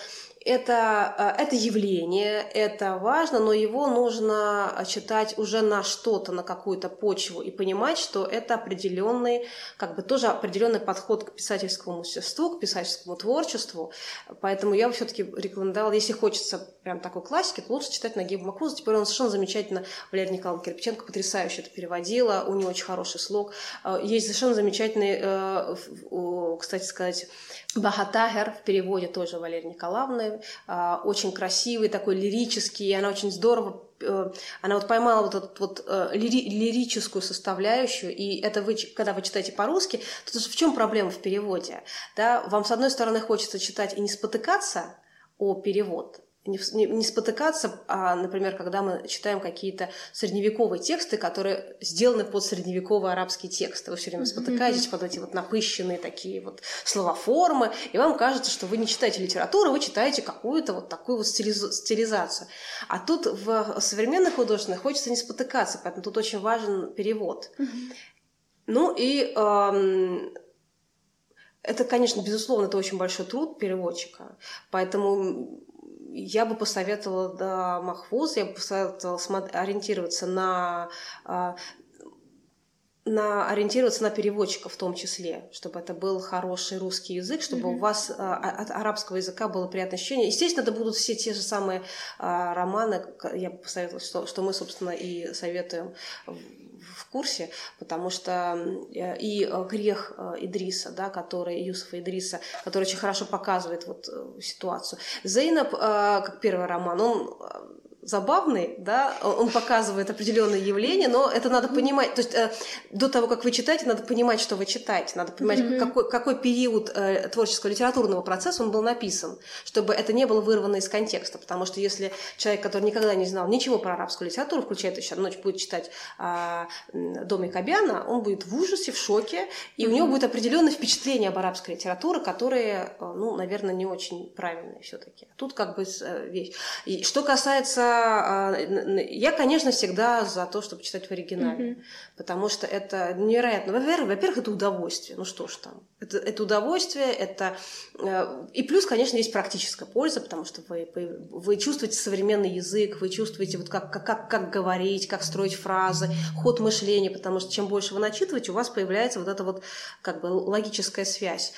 это, э, это явление, это важно, но его нужно э, читать уже на что-то, на какую-то почву и понимать, что это определенный, как бы тоже определенный подход к писательскому мастерству, к писательскому творчеству. Поэтому я бы все-таки рекомендовала, если хочется прям такой классики, то лучше читать Нагиба Макуза. Теперь он совершенно замечательно, Валерия Николаевна Кирпиченко потрясающе это переводила, у нее очень хороший слог. Э, Есть совершенно замечательный, кстати сказать, Бахатагер в переводе тоже Валерии Николаевны, а, очень красивый, такой лирический, и она очень здорово, э, она вот поймала вот эту вот э, лири- лирическую составляющую, и это вы, когда вы читаете по-русски, то в чем проблема в переводе? Да? Вам, с одной стороны, хочется читать и не спотыкаться о перевод, не, не- спотыкаться, а, например, когда мы читаем какие-то средневековые тексты, которые сделаны под средневековые арабские тексты. Вы все время спотыкаетесь под эти вот напыщенные такие вот словоформы, и вам кажется, что вы не читаете литературу, вы читаете какую-то вот такую вот стилизу- стилизацию. А тут в современных художественных хочется не спотыкаться, поэтому тут очень важен перевод. Ну и эм, это, конечно, безусловно, это очень большой труд переводчика, поэтому я бы посоветовала да, Махфуз, я бы посоветовала ориентироваться на а, на ориентироваться на переводчика в том числе, чтобы это был хороший русский язык, чтобы у вас а, от арабского языка было приятное ощущение. Естественно, это будут все те же самые а, романы, я бы посоветовала, что, что мы, собственно, и советуем курсе, потому что э, и э, грех э, Идриса, да, который Юсуфа Идриса, который очень хорошо показывает вот ситуацию. Зейнаб, как первый роман, он забавный, да, он показывает определенные явления, но это надо понимать, то есть э, до того, как вы читаете, надо понимать, что вы читаете, надо понимать, mm-hmm. какой, какой период э, творческого литературного процесса он был написан, чтобы это не было вырвано из контекста, потому что если человек, который никогда не знал ничего про арабскую литературу, включая еще ночь, будет читать э, «Домик Абиана», он будет в ужасе, в шоке, и mm-hmm. у него будет определенное впечатление об арабской литературе, которые, э, ну, наверное, не очень правильные все-таки. Тут как бы э, вещь. И что касается а, я, конечно, всегда за то, чтобы читать в оригинале, mm-hmm. потому что это невероятно. Во-первых, во-первых, это удовольствие. Ну что ж там, это, это удовольствие, это э, и плюс, конечно, есть практическая польза, потому что вы вы чувствуете современный язык, вы чувствуете вот как как как, как говорить, как строить фразы, ход мышления, потому что чем больше вы начитываете, у вас появляется вот эта вот как бы логическая связь.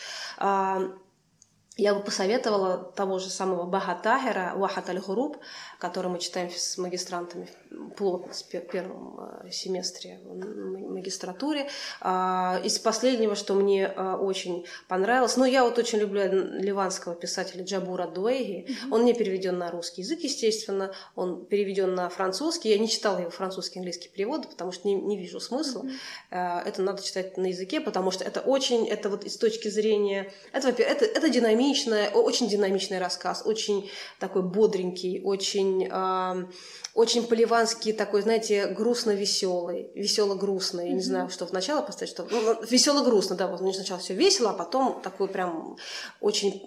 Я бы посоветовала того же самого Бахатахера, Вахат аль-Хуруб, который мы читаем с магистрантами плотно в первом э, семестре магистратуре. А, из последнего, что мне э, очень понравилось, ну, я вот очень люблю ливанского писателя Джабура. Mm-hmm. Он не переведен на русский язык, естественно, он переведен на французский. Я не читала его французский английский перевод, потому что не, не вижу смысла. Mm-hmm. Это надо читать на языке, потому что это очень, это вот с точки зрения, это, это, это динамичное, очень динамичный рассказ, очень такой бодренький, очень очень поливанский такой, знаете, грустно-веселый, весело-грустный. Я не знаю, что в начало поставить, что ну, ну весело-грустно, да, вот них сначала все весело, а потом такой прям очень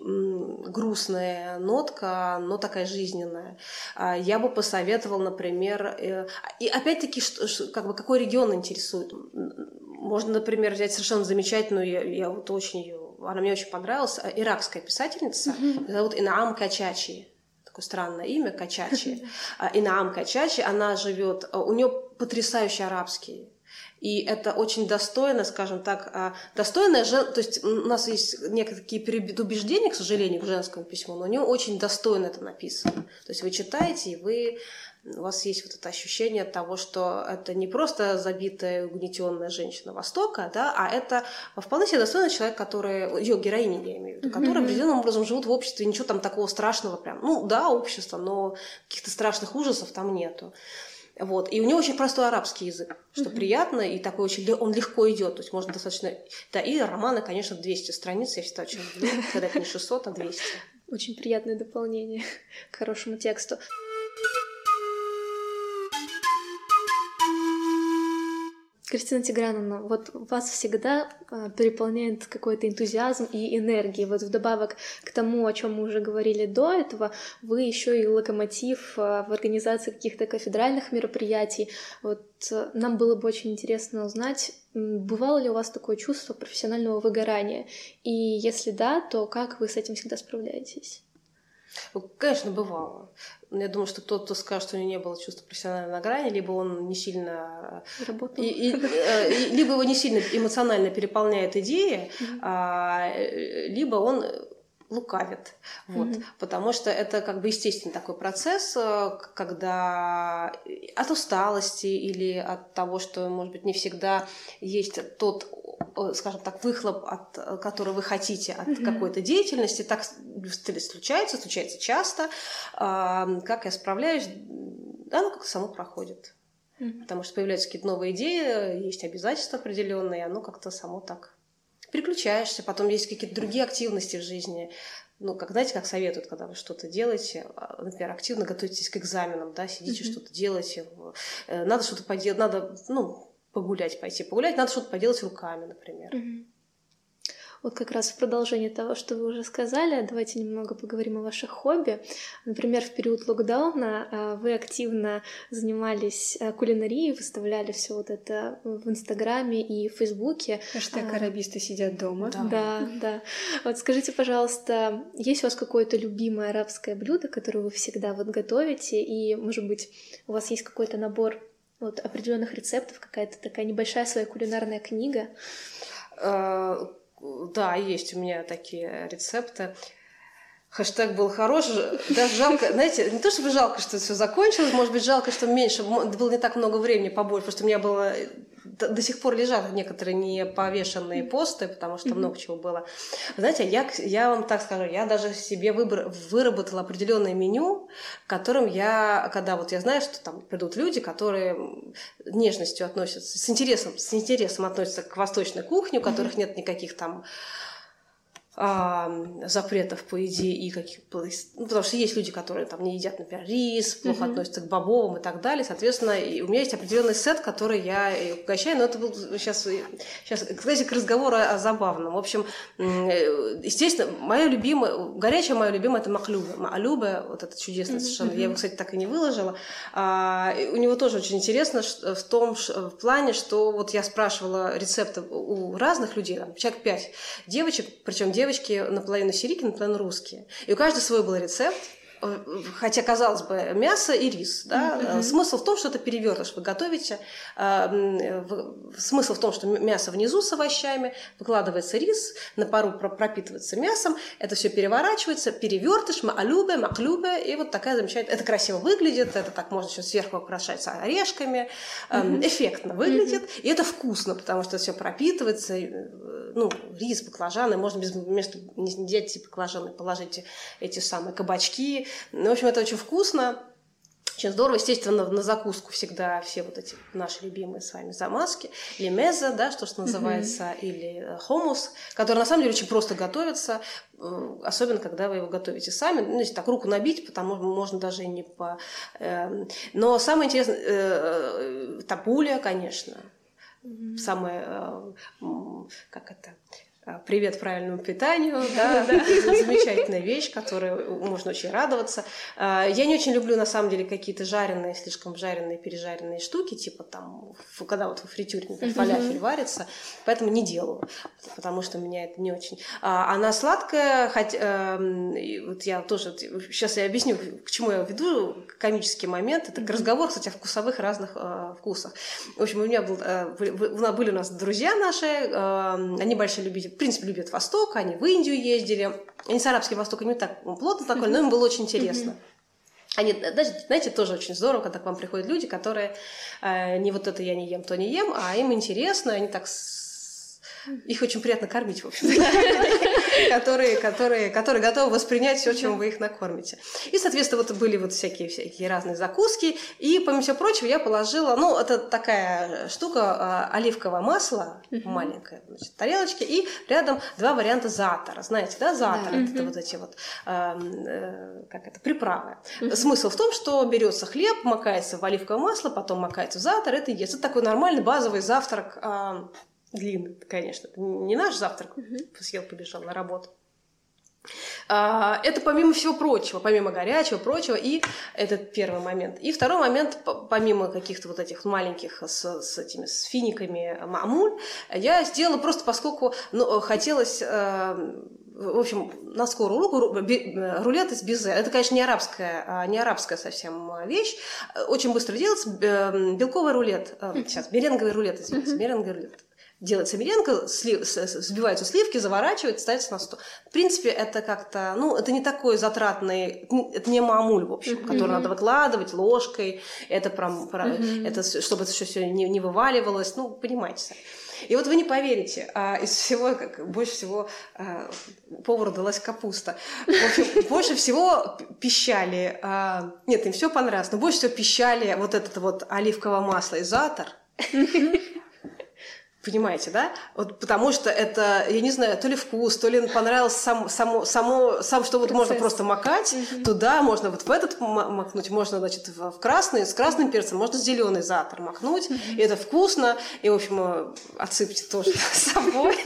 грустная нотка, но такая жизненная. А, я бы посоветовал, например, э, и опять-таки, что, как бы какой регион интересует. Можно, например, взять совершенно замечательную, я, я вот очень ее, она мне очень понравилась, а, иракская писательница, mm-hmm. зовут Инаам Качачи такое странное имя, Качачи. А, Инаам Качачи, она живет, а, у нее потрясающий арабский. И это очень достойно, скажем так, а, достойное, то есть у нас есть некие такие предубеждения, к сожалению, к женскому письму, но у нее очень достойно это написано. То есть вы читаете, и вы у вас есть вот это ощущение того, что это не просто забитая, угнетенная женщина Востока, да, а это вполне себе достойный человек, который, ее героиня, я имею в виду, которые mm-hmm. определенным образом живут в обществе, ничего там такого страшного прям, ну да, общество, но каких-то страшных ужасов там нету. Вот. И у него очень простой арабский язык, что mm-hmm. приятно, и такой очень, он легко идет, то есть можно достаточно... Да, и романы, конечно, 200 страниц, я всегда очень люблю, когда это не 600, а 200. Очень приятное дополнение к хорошему тексту. Кристина Тиграновна, вот вас всегда э, переполняет какой-то энтузиазм и энергия. Вот вдобавок к тому, о чем мы уже говорили до этого, вы еще и локомотив э, в организации каких-то кафедральных мероприятий. Вот э, нам было бы очень интересно узнать, бывало ли у вас такое чувство профессионального выгорания? И если да, то как вы с этим всегда справляетесь? Конечно, бывало. Я думаю, что тот, кто скажет, что у него не было чувства профессиональной на грани, либо он не сильно... Работал. И, и, э, и, либо его не сильно эмоционально переполняет идея, mm-hmm. а, либо он лукавит. Вот. Mm-hmm. Потому что это как бы естественный такой процесс, э, когда от усталости или от того, что, может быть, не всегда есть тот скажем так, выхлоп, от которого вы хотите от mm-hmm. какой-то деятельности, так случается, случается часто. Как я справляюсь, оно как-то само проходит. Mm-hmm. Потому что появляются какие-то новые идеи, есть обязательства определенные, и оно как-то само так переключаешься. Потом есть какие-то другие активности в жизни. Ну, как знаете, как советуют, когда вы что-то делаете, а, например, активно готовитесь к экзаменам, да, сидите, mm-hmm. что-то делаете, э, надо что-то поделать, надо, ну, погулять, пойти погулять, надо что-то поделать руками, например. Угу. Вот как раз в продолжение того, что вы уже сказали, давайте немного поговорим о ваших хобби. Например, в период локдауна а, вы активно занимались а, кулинарией, выставляли все вот это в Инстаграме и в Фейсбуке. Хэштег а, арабисты сидят дома. Да. да, да. Вот скажите, пожалуйста, есть у вас какое-то любимое арабское блюдо, которое вы всегда вот готовите, и, может быть, у вас есть какой-то набор вот определенных рецептов, какая-то такая небольшая своя кулинарная книга? Э, да, есть у меня такие рецепты. Хэштег был хорош. Даже жалко, знаете, не то чтобы жалко, что все закончилось, может быть, жалко, что меньше, было не так много времени побольше, потому что у меня было до, сих пор лежат некоторые не повешенные посты, потому что mm-hmm. много чего было. Знаете, я, я вам так скажу, я даже себе выбор, выработала определенное меню, которым я, когда вот я знаю, что там придут люди, которые нежностью относятся, с интересом, с интересом относятся к восточной кухне, у которых mm-hmm. нет никаких там а, запретов по еде и каких ну, потому что есть люди, которые там не едят, например, рис, плохо mm-hmm. относятся к бобовым и так далее. Соответственно, и у меня есть определенный сет, который я угощаю, но это был сейчас, сейчас кстати, к разговору о забавном. В общем, естественно, мое любимое, горячее мое любимое это маклюбе. Маалюбе, вот это чудесное mm-hmm. совершенно. Я его, кстати, так и не выложила. А, у него тоже очень интересно в том в плане, что вот я спрашивала рецепты у разных людей, там, человек пять девочек, причем девочек девочки наполовину сирийки, наполовину русские. И у каждой свой был рецепт хотя, казалось бы, мясо и рис. Да? Mm-hmm. Смысл в том, что это перевертыш вы готовите. А, смысл в том, что мясо внизу с овощами, выкладывается рис, на пару пропитывается мясом, это все переворачивается, перевертыш, маалюбе, маклюбе, и вот такая замечательная... Это красиво выглядит, это так можно еще сверху украшать орешками, mm-hmm. эффектно выглядит, mm-hmm. и это вкусно, потому что все пропитывается, э, ну, рис, баклажаны, можно без, вместо не делать баклажаны положить эти самые кабачки, ну, в общем, это очень вкусно. Очень здорово. Естественно, на закуску всегда все вот эти наши любимые с вами замазки. Лемеза, да, что, что называется, mm-hmm. или э, хомус, который на самом деле очень просто готовится, э, особенно когда вы его готовите сами. Ну, если так руку набить, потому что можно даже и не по... Э, но самое интересное, э, тапуля, конечно. Mm-hmm. Самое, как это, привет правильному питанию, да, замечательная вещь, которой можно очень радоваться. А, я не очень люблю, на самом деле, какие-то жареные, слишком жареные, пережаренные штуки, типа там, когда вот в фритюре, например, фалафель варится, поэтому не делаю, потому что меня это не очень... А, она сладкая, хоть, эм, вот я тоже, сейчас я объясню, к чему я веду, комический момент, это разговор, кстати, о вкусовых разных э, вкусах. В общем, у меня был, э, были у нас друзья наши, эм, они большие любители в принципе, любят Восток, они в Индию ездили. Они с арабским Востоком не так плотно такой, но им было очень интересно. Они, знаете, тоже очень здорово, когда к вам приходят люди, которые э, не вот это я не ем, то не ем, а им интересно, они так их очень приятно кормить, в общем которые, которые, которые готовы воспринять все, чем вы их накормите. И, соответственно, вот были вот всякие, всякие разные закуски. И, помимо всего прочего, я положила, ну, это такая штука, а, оливковое масло, маленькое, значит, тарелочки, и рядом два варианта затора. Знаете, да, затор, да. это вот эти вот, э, как это, приправы. Смысл в том, что берется хлеб, макается в оливковое масло, потом макается в затор, это ест. Это такой нормальный базовый завтрак Длинный, конечно. Не наш завтрак. Угу. Съел, побежал на работу. А, это помимо всего прочего, помимо горячего, прочего, и этот первый момент. И второй момент, помимо каких-то вот этих маленьких с, с этими с финиками мамуль, я сделала просто поскольку ну, хотелось э, в общем, на скорую руку рулет из безе. Это, конечно, не арабская, а не арабская совсем вещь. Очень быстро делается. Белковый рулет. Э, сейчас, меренговый рулет, извините. Меренговый рулет делается меренга, слив, взбиваются сливки, заворачивают, ставится на стол. В принципе, это как-то, ну, это не такой затратный, это не мамуль, в общем, mm-hmm. который надо выкладывать ложкой, это, про, про, mm-hmm. это чтобы это все не, не вываливалось, ну, понимаете. И вот вы не поверите, а из всего, как, больше всего а, повару далась капуста. В общем, больше всего пищали, а, нет, им все понравилось, но больше всего пищали вот этот вот оливковое масло из атор. Понимаете, да? Вот потому что это, я не знаю, то ли вкус, то ли понравилось сам, само, само, сам, что вот Процесс. можно просто макать угу. туда, можно вот в этот макнуть, можно, значит, в красный, с красным перцем, можно зеленый затор макнуть, угу. и это вкусно, и, в общем, э, отсыпьте тоже с собой.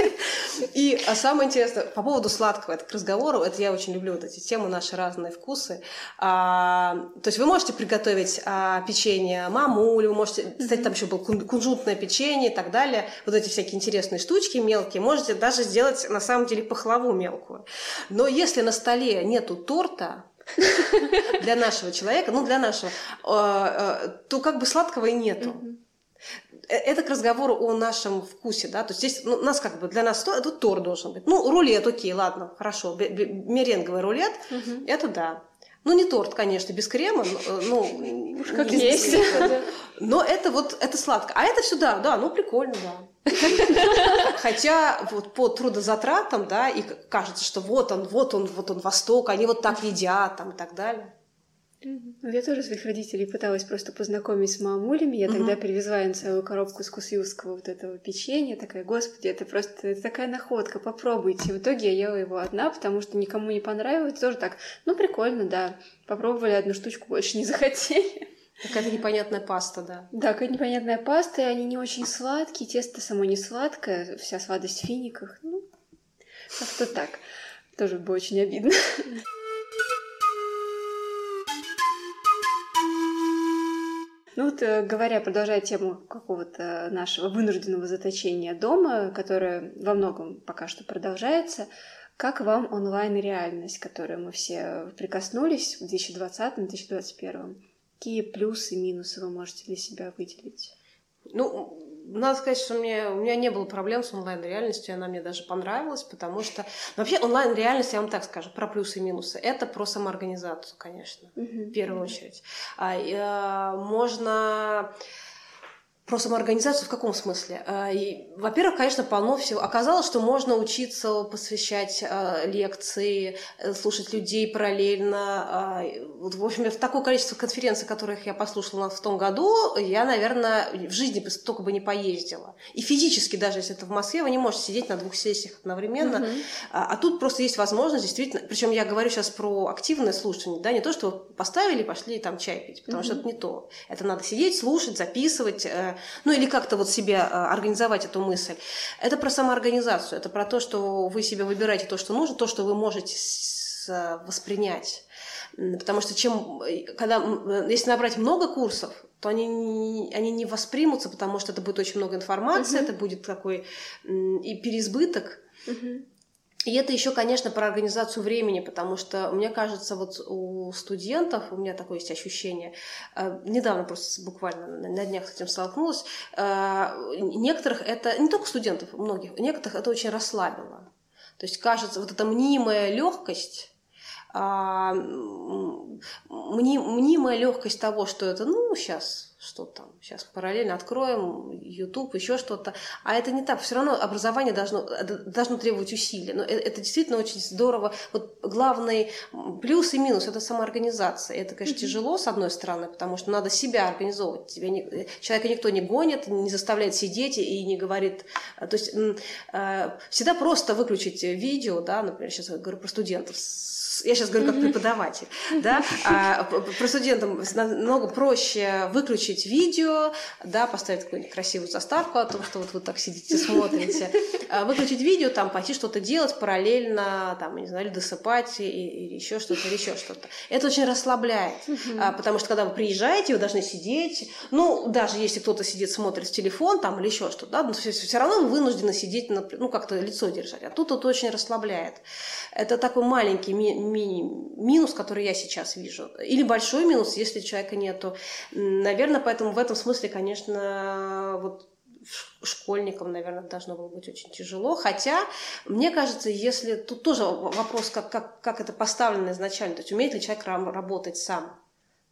И а самое интересное, по поводу сладкого, это к разговору, это я очень люблю вот эти темы, наши разные вкусы. А, то есть вы можете приготовить а, печенье мамуль, вы можете, кстати, там еще было кунжутное печенье и так далее, вот эти всякие интересные штучки мелкие, можете даже сделать на самом деле пахлаву мелкую. Но если на столе нету торта, для нашего человека, ну для нашего, э, э, то как бы сладкого и нету. э, это к разговору о нашем вкусе, да, то есть здесь ну, нас как бы для нас то, это торт должен быть. Ну, рулет, окей, ладно, хорошо, меренговый рулет, угу. это да. Ну, не торт, конечно, без крема, э, ну, Уж как без, есть. Но это вот, это сладко. А это сюда, да, ну, прикольно, да. Хотя вот по трудозатратам, да, и кажется, что вот он, вот он, вот он Восток, они вот так едят, там, и так далее. Ну, я тоже своих родителей пыталась просто познакомить с мамулями. Я тогда привезла им целую коробку с кусюского вот этого печенья. Такая, господи, это просто это такая находка, попробуйте. В итоге я ела его одна, потому что никому не понравилось. Тоже так, ну, прикольно, да. Попробовали одну штучку, больше не захотели. Какая-то непонятная паста, да. Да, какая-то непонятная паста, и они не очень сладкие, тесто само не сладкое, вся сладость в финиках. Ну, как-то так. Тоже было очень обидно. Ну вот, э, говоря, продолжая тему какого-то нашего вынужденного заточения дома, которое во многом пока что продолжается, как вам онлайн-реальность, к которой мы все прикоснулись в 2020-2021? Какие плюсы и минусы вы можете для себя выделить? Ну, надо сказать, что мне, у меня не было проблем с онлайн-реальностью, она мне даже понравилась, потому что... Ну, вообще онлайн-реальность, я вам так скажу, про плюсы и минусы. Это про самоорганизацию, конечно, mm-hmm. в первую очередь. А, а, можно про самоорганизацию в каком смысле? А, во-первых, конечно, полно всего. Оказалось, что можно учиться посвящать а, лекции, э, слушать людей параллельно. А, вот, в общем, в такое количество конференций, которых я послушала в том году, я, наверное, в жизни только бы не поездила. И физически, даже если это в Москве, вы не можете сидеть на двух сессиях одновременно. Mm-hmm. А, тут просто есть возможность действительно... Причем я говорю сейчас про активное слушание, да, не то, что поставили, пошли там чай пить, потому mm-hmm. что это не то. Это надо сидеть, слушать, записывать, э, ну или как-то вот себе а, организовать эту мысль. Это про самоорганизацию, это про то, что вы себе выбираете то, что нужно, то, что вы можете воспринять. Потому что чем, когда, если набрать много курсов, то они не, они не воспримутся, потому что это будет очень много информации, uh-huh. это будет такой и переизбыток. Uh-huh. И это еще, конечно, про организацию времени, потому что мне кажется, вот у студентов, у меня такое есть ощущение, э, недавно просто буквально на днях с этим столкнулась, э, некоторых это, не только студентов, многих, некоторых это очень расслабило. То есть кажется, вот эта мнимая легкость, а, мнимая легкость того, что это, ну, сейчас что там, сейчас параллельно откроем YouTube, еще что-то. А это не так. Все равно образование должно, должно требовать усилий. Но это, это действительно очень здорово. Вот главный плюс и минус – это самоорганизация. Это, конечно, mm-hmm. тяжело, с одной стороны, потому что надо себя организовывать. Тебя не, человека никто не гонит, не заставляет сидеть и не говорит... То есть э, всегда просто выключить видео, да, например, сейчас я говорю про студентов, я сейчас говорю как преподаватель, да, а, про студентам намного проще выключить видео, да, поставить какую-нибудь красивую заставку о том, что вот вы так сидите, смотрите, а, выключить видео, там, пойти что-то делать параллельно, там, не знаю, или досыпать, или еще что-то, или еще что-то. Это очень расслабляет, а, потому что когда вы приезжаете, вы должны сидеть, ну, даже если кто-то сидит, смотрит в телефон, там, или еще что-то, да, но все, все равно вы вынуждены сидеть, ну, как-то лицо держать, а тут это очень расслабляет. Это такой маленький ми минус, который я сейчас вижу. Или большой минус, если человека нету. Наверное, поэтому в этом смысле, конечно, вот школьникам, наверное, должно было быть очень тяжело. Хотя, мне кажется, если тут тоже вопрос, как, как, как это поставлено изначально, то есть умеет ли человек работать сам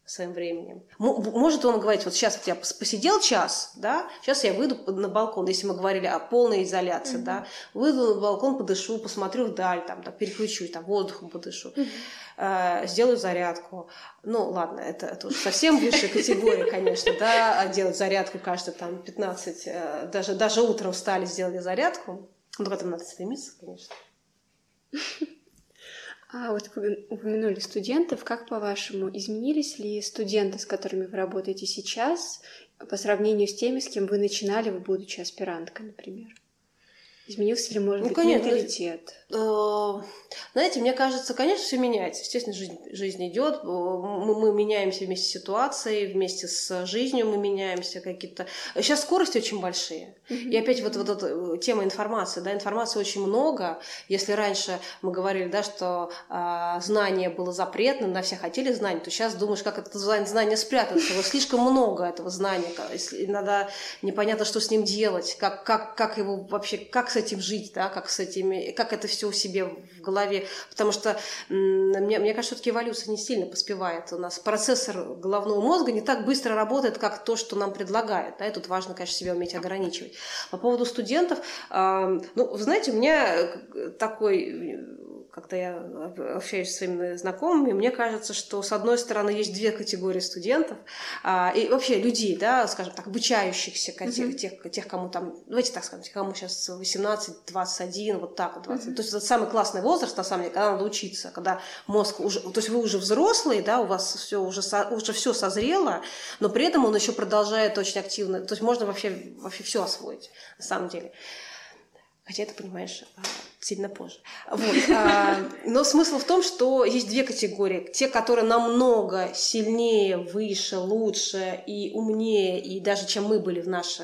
своим временем. Может он говорить, вот сейчас вот я посидел час, да, сейчас я выйду на балкон, если мы говорили о полной изоляции, mm-hmm. да, выйду на балкон, подышу, посмотрю вдаль, там, да, переключу, там, воздухом подышу, mm-hmm. э, сделаю зарядку. Ну, ладно, это, это уже совсем высшая категория, конечно, да, а делать зарядку каждые там 15, э, даже, даже утром встали, сделали зарядку. Ну, к этому надо стремиться, конечно. А вот вы упомянули студентов. Как, по-вашему, изменились ли студенты, с которыми вы работаете сейчас, по сравнению с теми, с кем вы начинали, будучи аспиранткой, например? Изменился ли, может ну, быть, конечно, менталитет? Э, знаете, мне кажется, конечно, все меняется. Естественно, жизнь, жизнь идет. Мы, мы меняемся вместе с ситуацией, вместе с жизнью мы меняемся какие-то. Сейчас скорости очень большие. Mm-hmm. И опять вот, вот эта э, тема информации. Да, информации очень много. Если раньше мы говорили, да, что э, знание было запретно, на все хотели знать, то сейчас думаешь, как это знание спрятать. Его слишком много этого знания. Иногда непонятно, что с ним делать, как, как, как его вообще, как с этим жить, да, как с этими, как это все у себе в голове, потому что мне, мне кажется, все-таки эволюция не сильно поспевает. У нас процессор головного мозга не так быстро работает, как то, что нам предлагают. Да, и тут важно, конечно, себя уметь ограничивать. По поводу студентов, э, ну, знаете, у меня такой когда я общаюсь с своими знакомыми, мне кажется, что с одной стороны есть две категории студентов а, и вообще людей, да, скажем так, обучающихся, mm-hmm. тех, тех, кому там, давайте так скажем, кому сейчас 18, 21, вот так вот, 20. Mm-hmm. То есть это самый классный возраст, на самом деле, когда надо учиться, когда мозг уже, то есть вы уже взрослый, да, у вас все уже, уже все созрело, но при этом он еще продолжает очень активно, то есть можно вообще, вообще все освоить, на самом деле. Хотя это, понимаешь, а, сильно позже. Вот. А, но смысл в том, что есть две категории. Те, которые намного сильнее, выше, лучше и умнее, и даже чем мы были в наши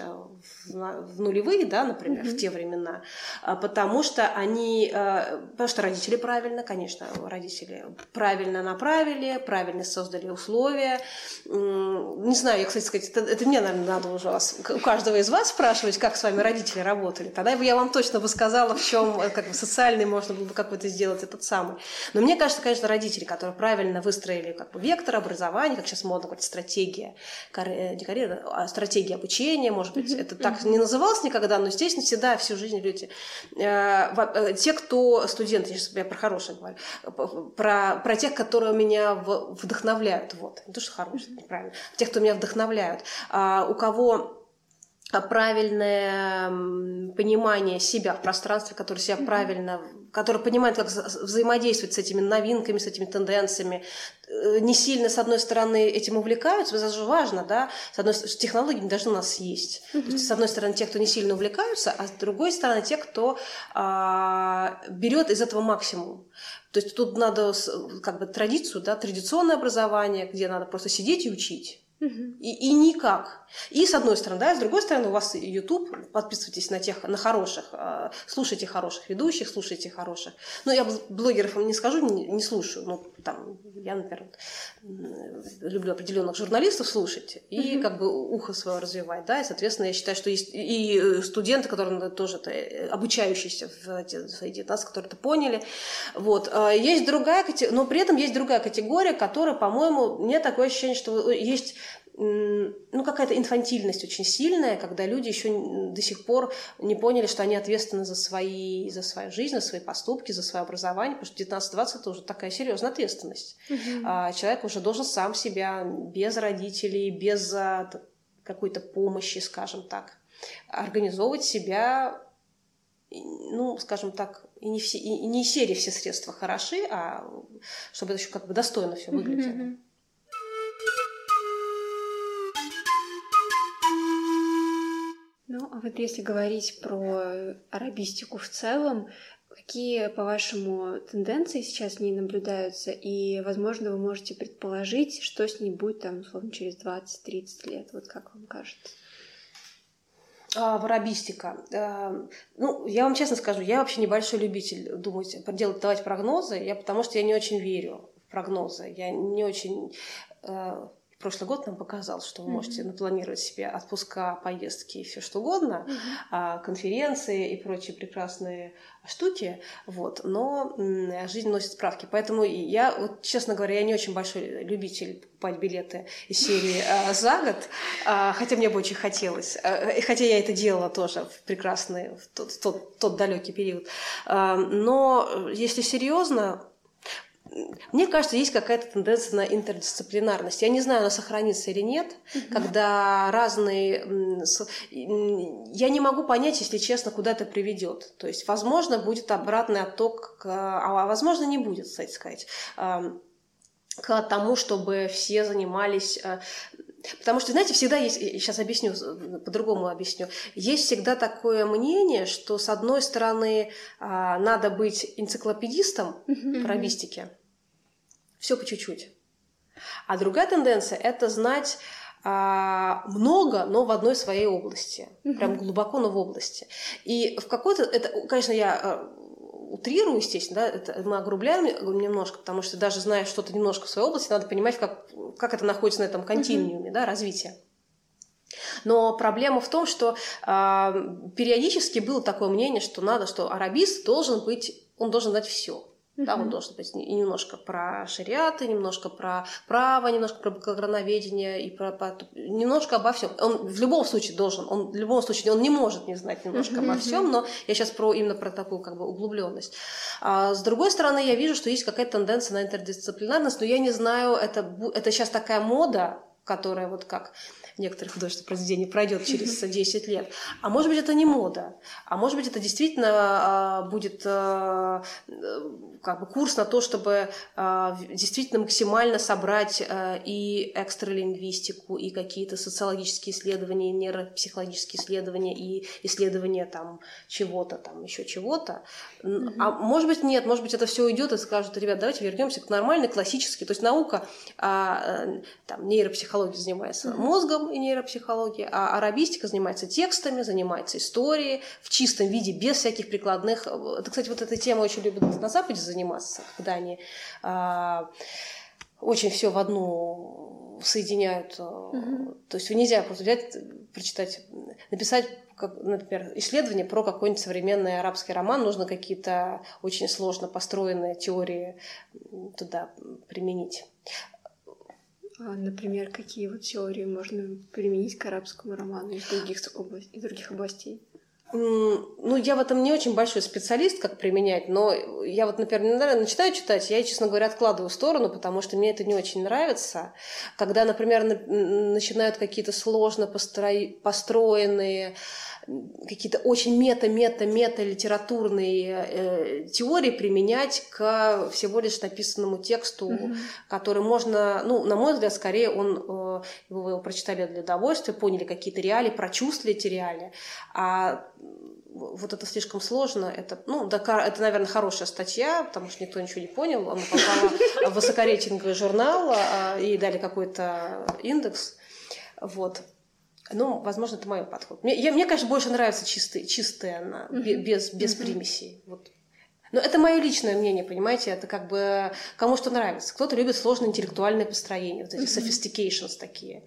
в нулевые, да, например, mm-hmm. в те времена, а, потому что они, а, потому что родители правильно, конечно, родители правильно направили, правильно создали условия. Не знаю, я, кстати сказать, это, это мне, наверное, надо уже вас, у каждого из вас спрашивать, как с вами родители работали. Тогда бы я вам точно бы сказала, в чем э, как бы социальный можно было бы какой-то сделать этот самый. Но мне кажется, конечно, родители, которые правильно выстроили как бы вектор образования, как сейчас модно говорить, стратегия, э, не карьера, а стратегия обучения, может быть, mm-hmm. это так так не называлось никогда, но, естественно, всегда всю жизнь люди. Э, э, те, кто студенты, я сейчас я про хороших говорю, про, про тех, которые меня вдохновляют, вот, не то, что хорошие, неправильно, тех, кто меня вдохновляют, а у кого правильное понимание себя в пространстве, которое себя правильно, который понимает, как взаимодействовать с этими новинками, с этими тенденциями, э, не сильно, с одной стороны, этим увлекаются, это же важно, да, с одной стороны, технологии должны у нас есть. Mm-hmm. Есть, с одной стороны, те, кто не сильно увлекаются, а с другой стороны, те, кто а, берет из этого максимум. То есть тут надо как бы традицию, да, традиционное образование, где надо просто сидеть и учить. И, и никак. И с одной стороны, да, с другой стороны, у вас YouTube, подписывайтесь на тех, на хороших, а, слушайте хороших ведущих, слушайте хороших. Ну, я блогеров не скажу, не, не слушаю, ну, там, я, например, люблю определенных журналистов слушать и mm-hmm. как бы ухо свое развивать, да, и, соответственно, я считаю, что есть и э, студенты, которые тоже -то, э, обучающиеся в свои 19, которые это поняли, вот. А есть другая категория, но при этом есть другая категория, которая, по-моему, мне такое ощущение, что есть ну, какая-то инфантильность очень сильная, когда люди еще до сих пор не поняли, что они ответственны за, свои, за свою жизнь, за свои поступки, за свое образование, потому что 19-20 это уже такая серьезная ответственность. Угу. А, человек уже должен сам себя без родителей, без а, какой-то помощи, скажем так, организовывать себя ну, скажем так, и не, все, и не серии все средства хороши, а чтобы это еще как бы достойно все выглядело. Mm-hmm. Вот если говорить про арабистику в целом, какие, по-вашему, тенденции сейчас в ней наблюдаются, и, возможно, вы можете предположить, что с ней будет там, условно, через 20-30 лет, вот как вам кажется? А, арабистика. А, ну, я вам честно скажу, я вообще небольшой любитель думать, делать, давать прогнозы, я, потому что я не очень верю в прогнозы. Я не очень а, прошлый год нам показал, что вы mm-hmm. можете напланировать себе отпуска, поездки и все что угодно, mm-hmm. конференции и прочие прекрасные штуки, вот, но жизнь носит справки. Поэтому я, вот, честно говоря, я не очень большой любитель покупать билеты из серии а, за год, а, хотя мне бы очень хотелось, а, хотя я это делала тоже в прекрасный, в тот, тот, тот далекий период. А, но если серьезно, мне кажется, есть какая-то тенденция на интердисциплинарность. Я не знаю, она сохранится или нет, угу. когда разные... Я не могу понять, если честно, куда это приведет. То есть, возможно, будет обратный отток, а возможно, не будет, кстати сказать к тому, чтобы все занимались... Э, Потому что, знаете, всегда есть, сейчас объясню, по-другому объясню, есть всегда такое мнение, что с одной стороны а, надо быть энциклопедистом mm-hmm. по все по чуть-чуть. А другая тенденция – это знать а, много, но в одной своей области, mm-hmm. прям глубоко, но в области. И в какой-то, это, конечно, я а, утрирую, естественно, да, это мы огрубляем немножко, потому что даже зная что-то немножко в своей области, надо понимать, как, как это находится на этом континууме, mm-hmm. да, развития. Но проблема в том, что э, периодически было такое мнение, что надо, что арабист должен быть, он должен знать все. Mm-hmm. Да, он должен быть немножко про шариаты, немножко про право, немножко про богоглавноведение и про, про немножко обо всем. Он в любом случае должен, он в любом случае он не может не знать немножко mm-hmm. обо всем, но я сейчас про именно про такую как бы углубленность. А, с другой стороны, я вижу, что есть какая-то тенденция на интердисциплинарность, но я не знаю, это это сейчас такая мода, которая вот как некоторых художественных произведений пройдет через 10 лет. А может быть, это не мода. А может быть, это действительно а, будет а, как бы курс на то, чтобы а, действительно максимально собрать и экстралингвистику, и какие-то социологические исследования, и нейропсихологические исследования, и исследования там чего-то, там еще чего-то. Mm-hmm. А может быть, нет, может быть, это все уйдет и скажут, ребят, давайте вернемся к нормальной, классической. То есть наука, там, нейропсихология занимается mm-hmm. мозгом, и нейропсихологии, а арабистика занимается текстами, занимается историей в чистом виде, без всяких прикладных. Это, кстати, вот эта тема очень любят на Западе заниматься, когда они а, очень все в одну соединяют. Угу. То есть нельзя просто взять, прочитать, написать, как, например, исследование про какой-нибудь современный арабский роман, нужно какие-то очень сложно построенные теории туда применить. А, например, какие вот теории можно применить к арабскому роману из других, область, из других областей? Ну, я в этом не очень большой специалист, как применять, но я вот, например, начинаю читать, я, честно говоря, откладываю в сторону, потому что мне это не очень нравится. Когда, например, начинают какие-то сложно построенные какие-то очень мета-мета-мета литературные э, теории применять к всего лишь написанному тексту, mm-hmm. который можно, ну, на мой взгляд, скорее он, э, его, его прочитали для удовольствия, поняли какие-то реалии, прочувствовали эти реалии, а вот это слишком сложно. Это, ну, да, это, наверное, хорошая статья, потому что никто ничего не понял. Она попала в высокорейтинговый журнал а, и дали какой-то индекс. Вот. Ну, возможно, это мой подход. Мне, я, мне конечно, больше нравится чистый, чистая она, mm-hmm. без, без mm-hmm. примесей. Вот. Но это мое личное мнение, понимаете, это как бы кому что нравится. Кто-то любит сложное интеллектуальное построение, вот эти sophistications такие.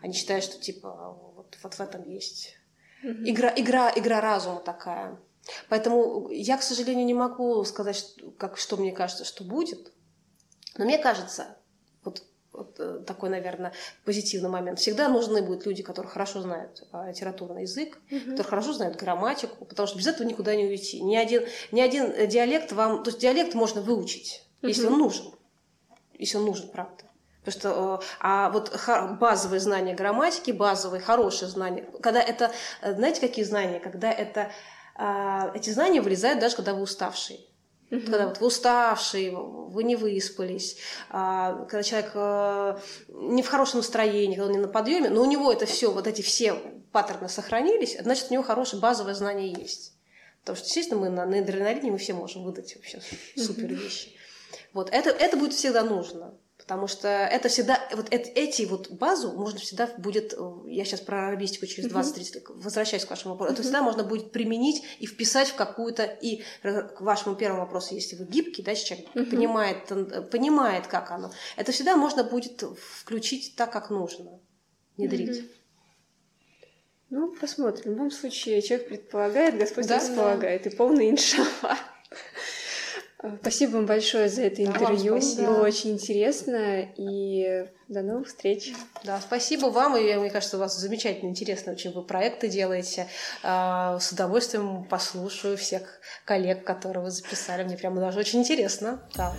Они считают, что типа вот, вот в этом есть игра, игра, игра разума такая. Поэтому я, к сожалению, не могу сказать, что, как, что мне кажется, что будет. Но мне кажется, вот э, такой, наверное, позитивный момент. Всегда нужны будут люди, которые хорошо знают а, литературный язык, угу. которые хорошо знают грамматику, потому что без этого никуда не уйти. Ни один, ни один э, диалект вам... То есть диалект можно выучить, угу. если он нужен. Если он нужен, правда. Потому что, э, а вот базовые знания грамматики, базовые, хорошие знания, когда это, знаете, какие знания? Когда это, а, эти знания вылезают даже, когда вы уставший. Mm-hmm. Когда вот вы уставшие, вы не выспались, а, когда человек а, не в хорошем настроении, когда он не на подъеме, но у него это все, вот эти все паттерны сохранились, значит, у него хорошее базовое знание есть. Потому что, естественно, мы на, на адреналине мы все можем выдать вообще супер вещи. Вот, это, это будет всегда нужно. Потому что это всегда, вот эти вот базу можно всегда будет, э, я сейчас про арабистику через 20-30 лет, возвращаюсь к вашему вопросу, это всегда можно будет применить и вписать в какую-то, и к вашему первому вопросу, если вы гибкий, да, человек понимает, понимает, как оно, это всегда можно будет включить так, как нужно, внедрить. Ну, посмотрим. В любом случае, человек предполагает, Господь да, располагает. Да. И полный иншаллах. Спасибо вам большое за это интервью. Да, Было очень интересно. И до новых встреч. Да, спасибо вам. И мне кажется, у вас замечательно интересно очень вы проекты делаете. А, с удовольствием послушаю всех коллег, которые вы записали. Мне прямо даже очень интересно. Да.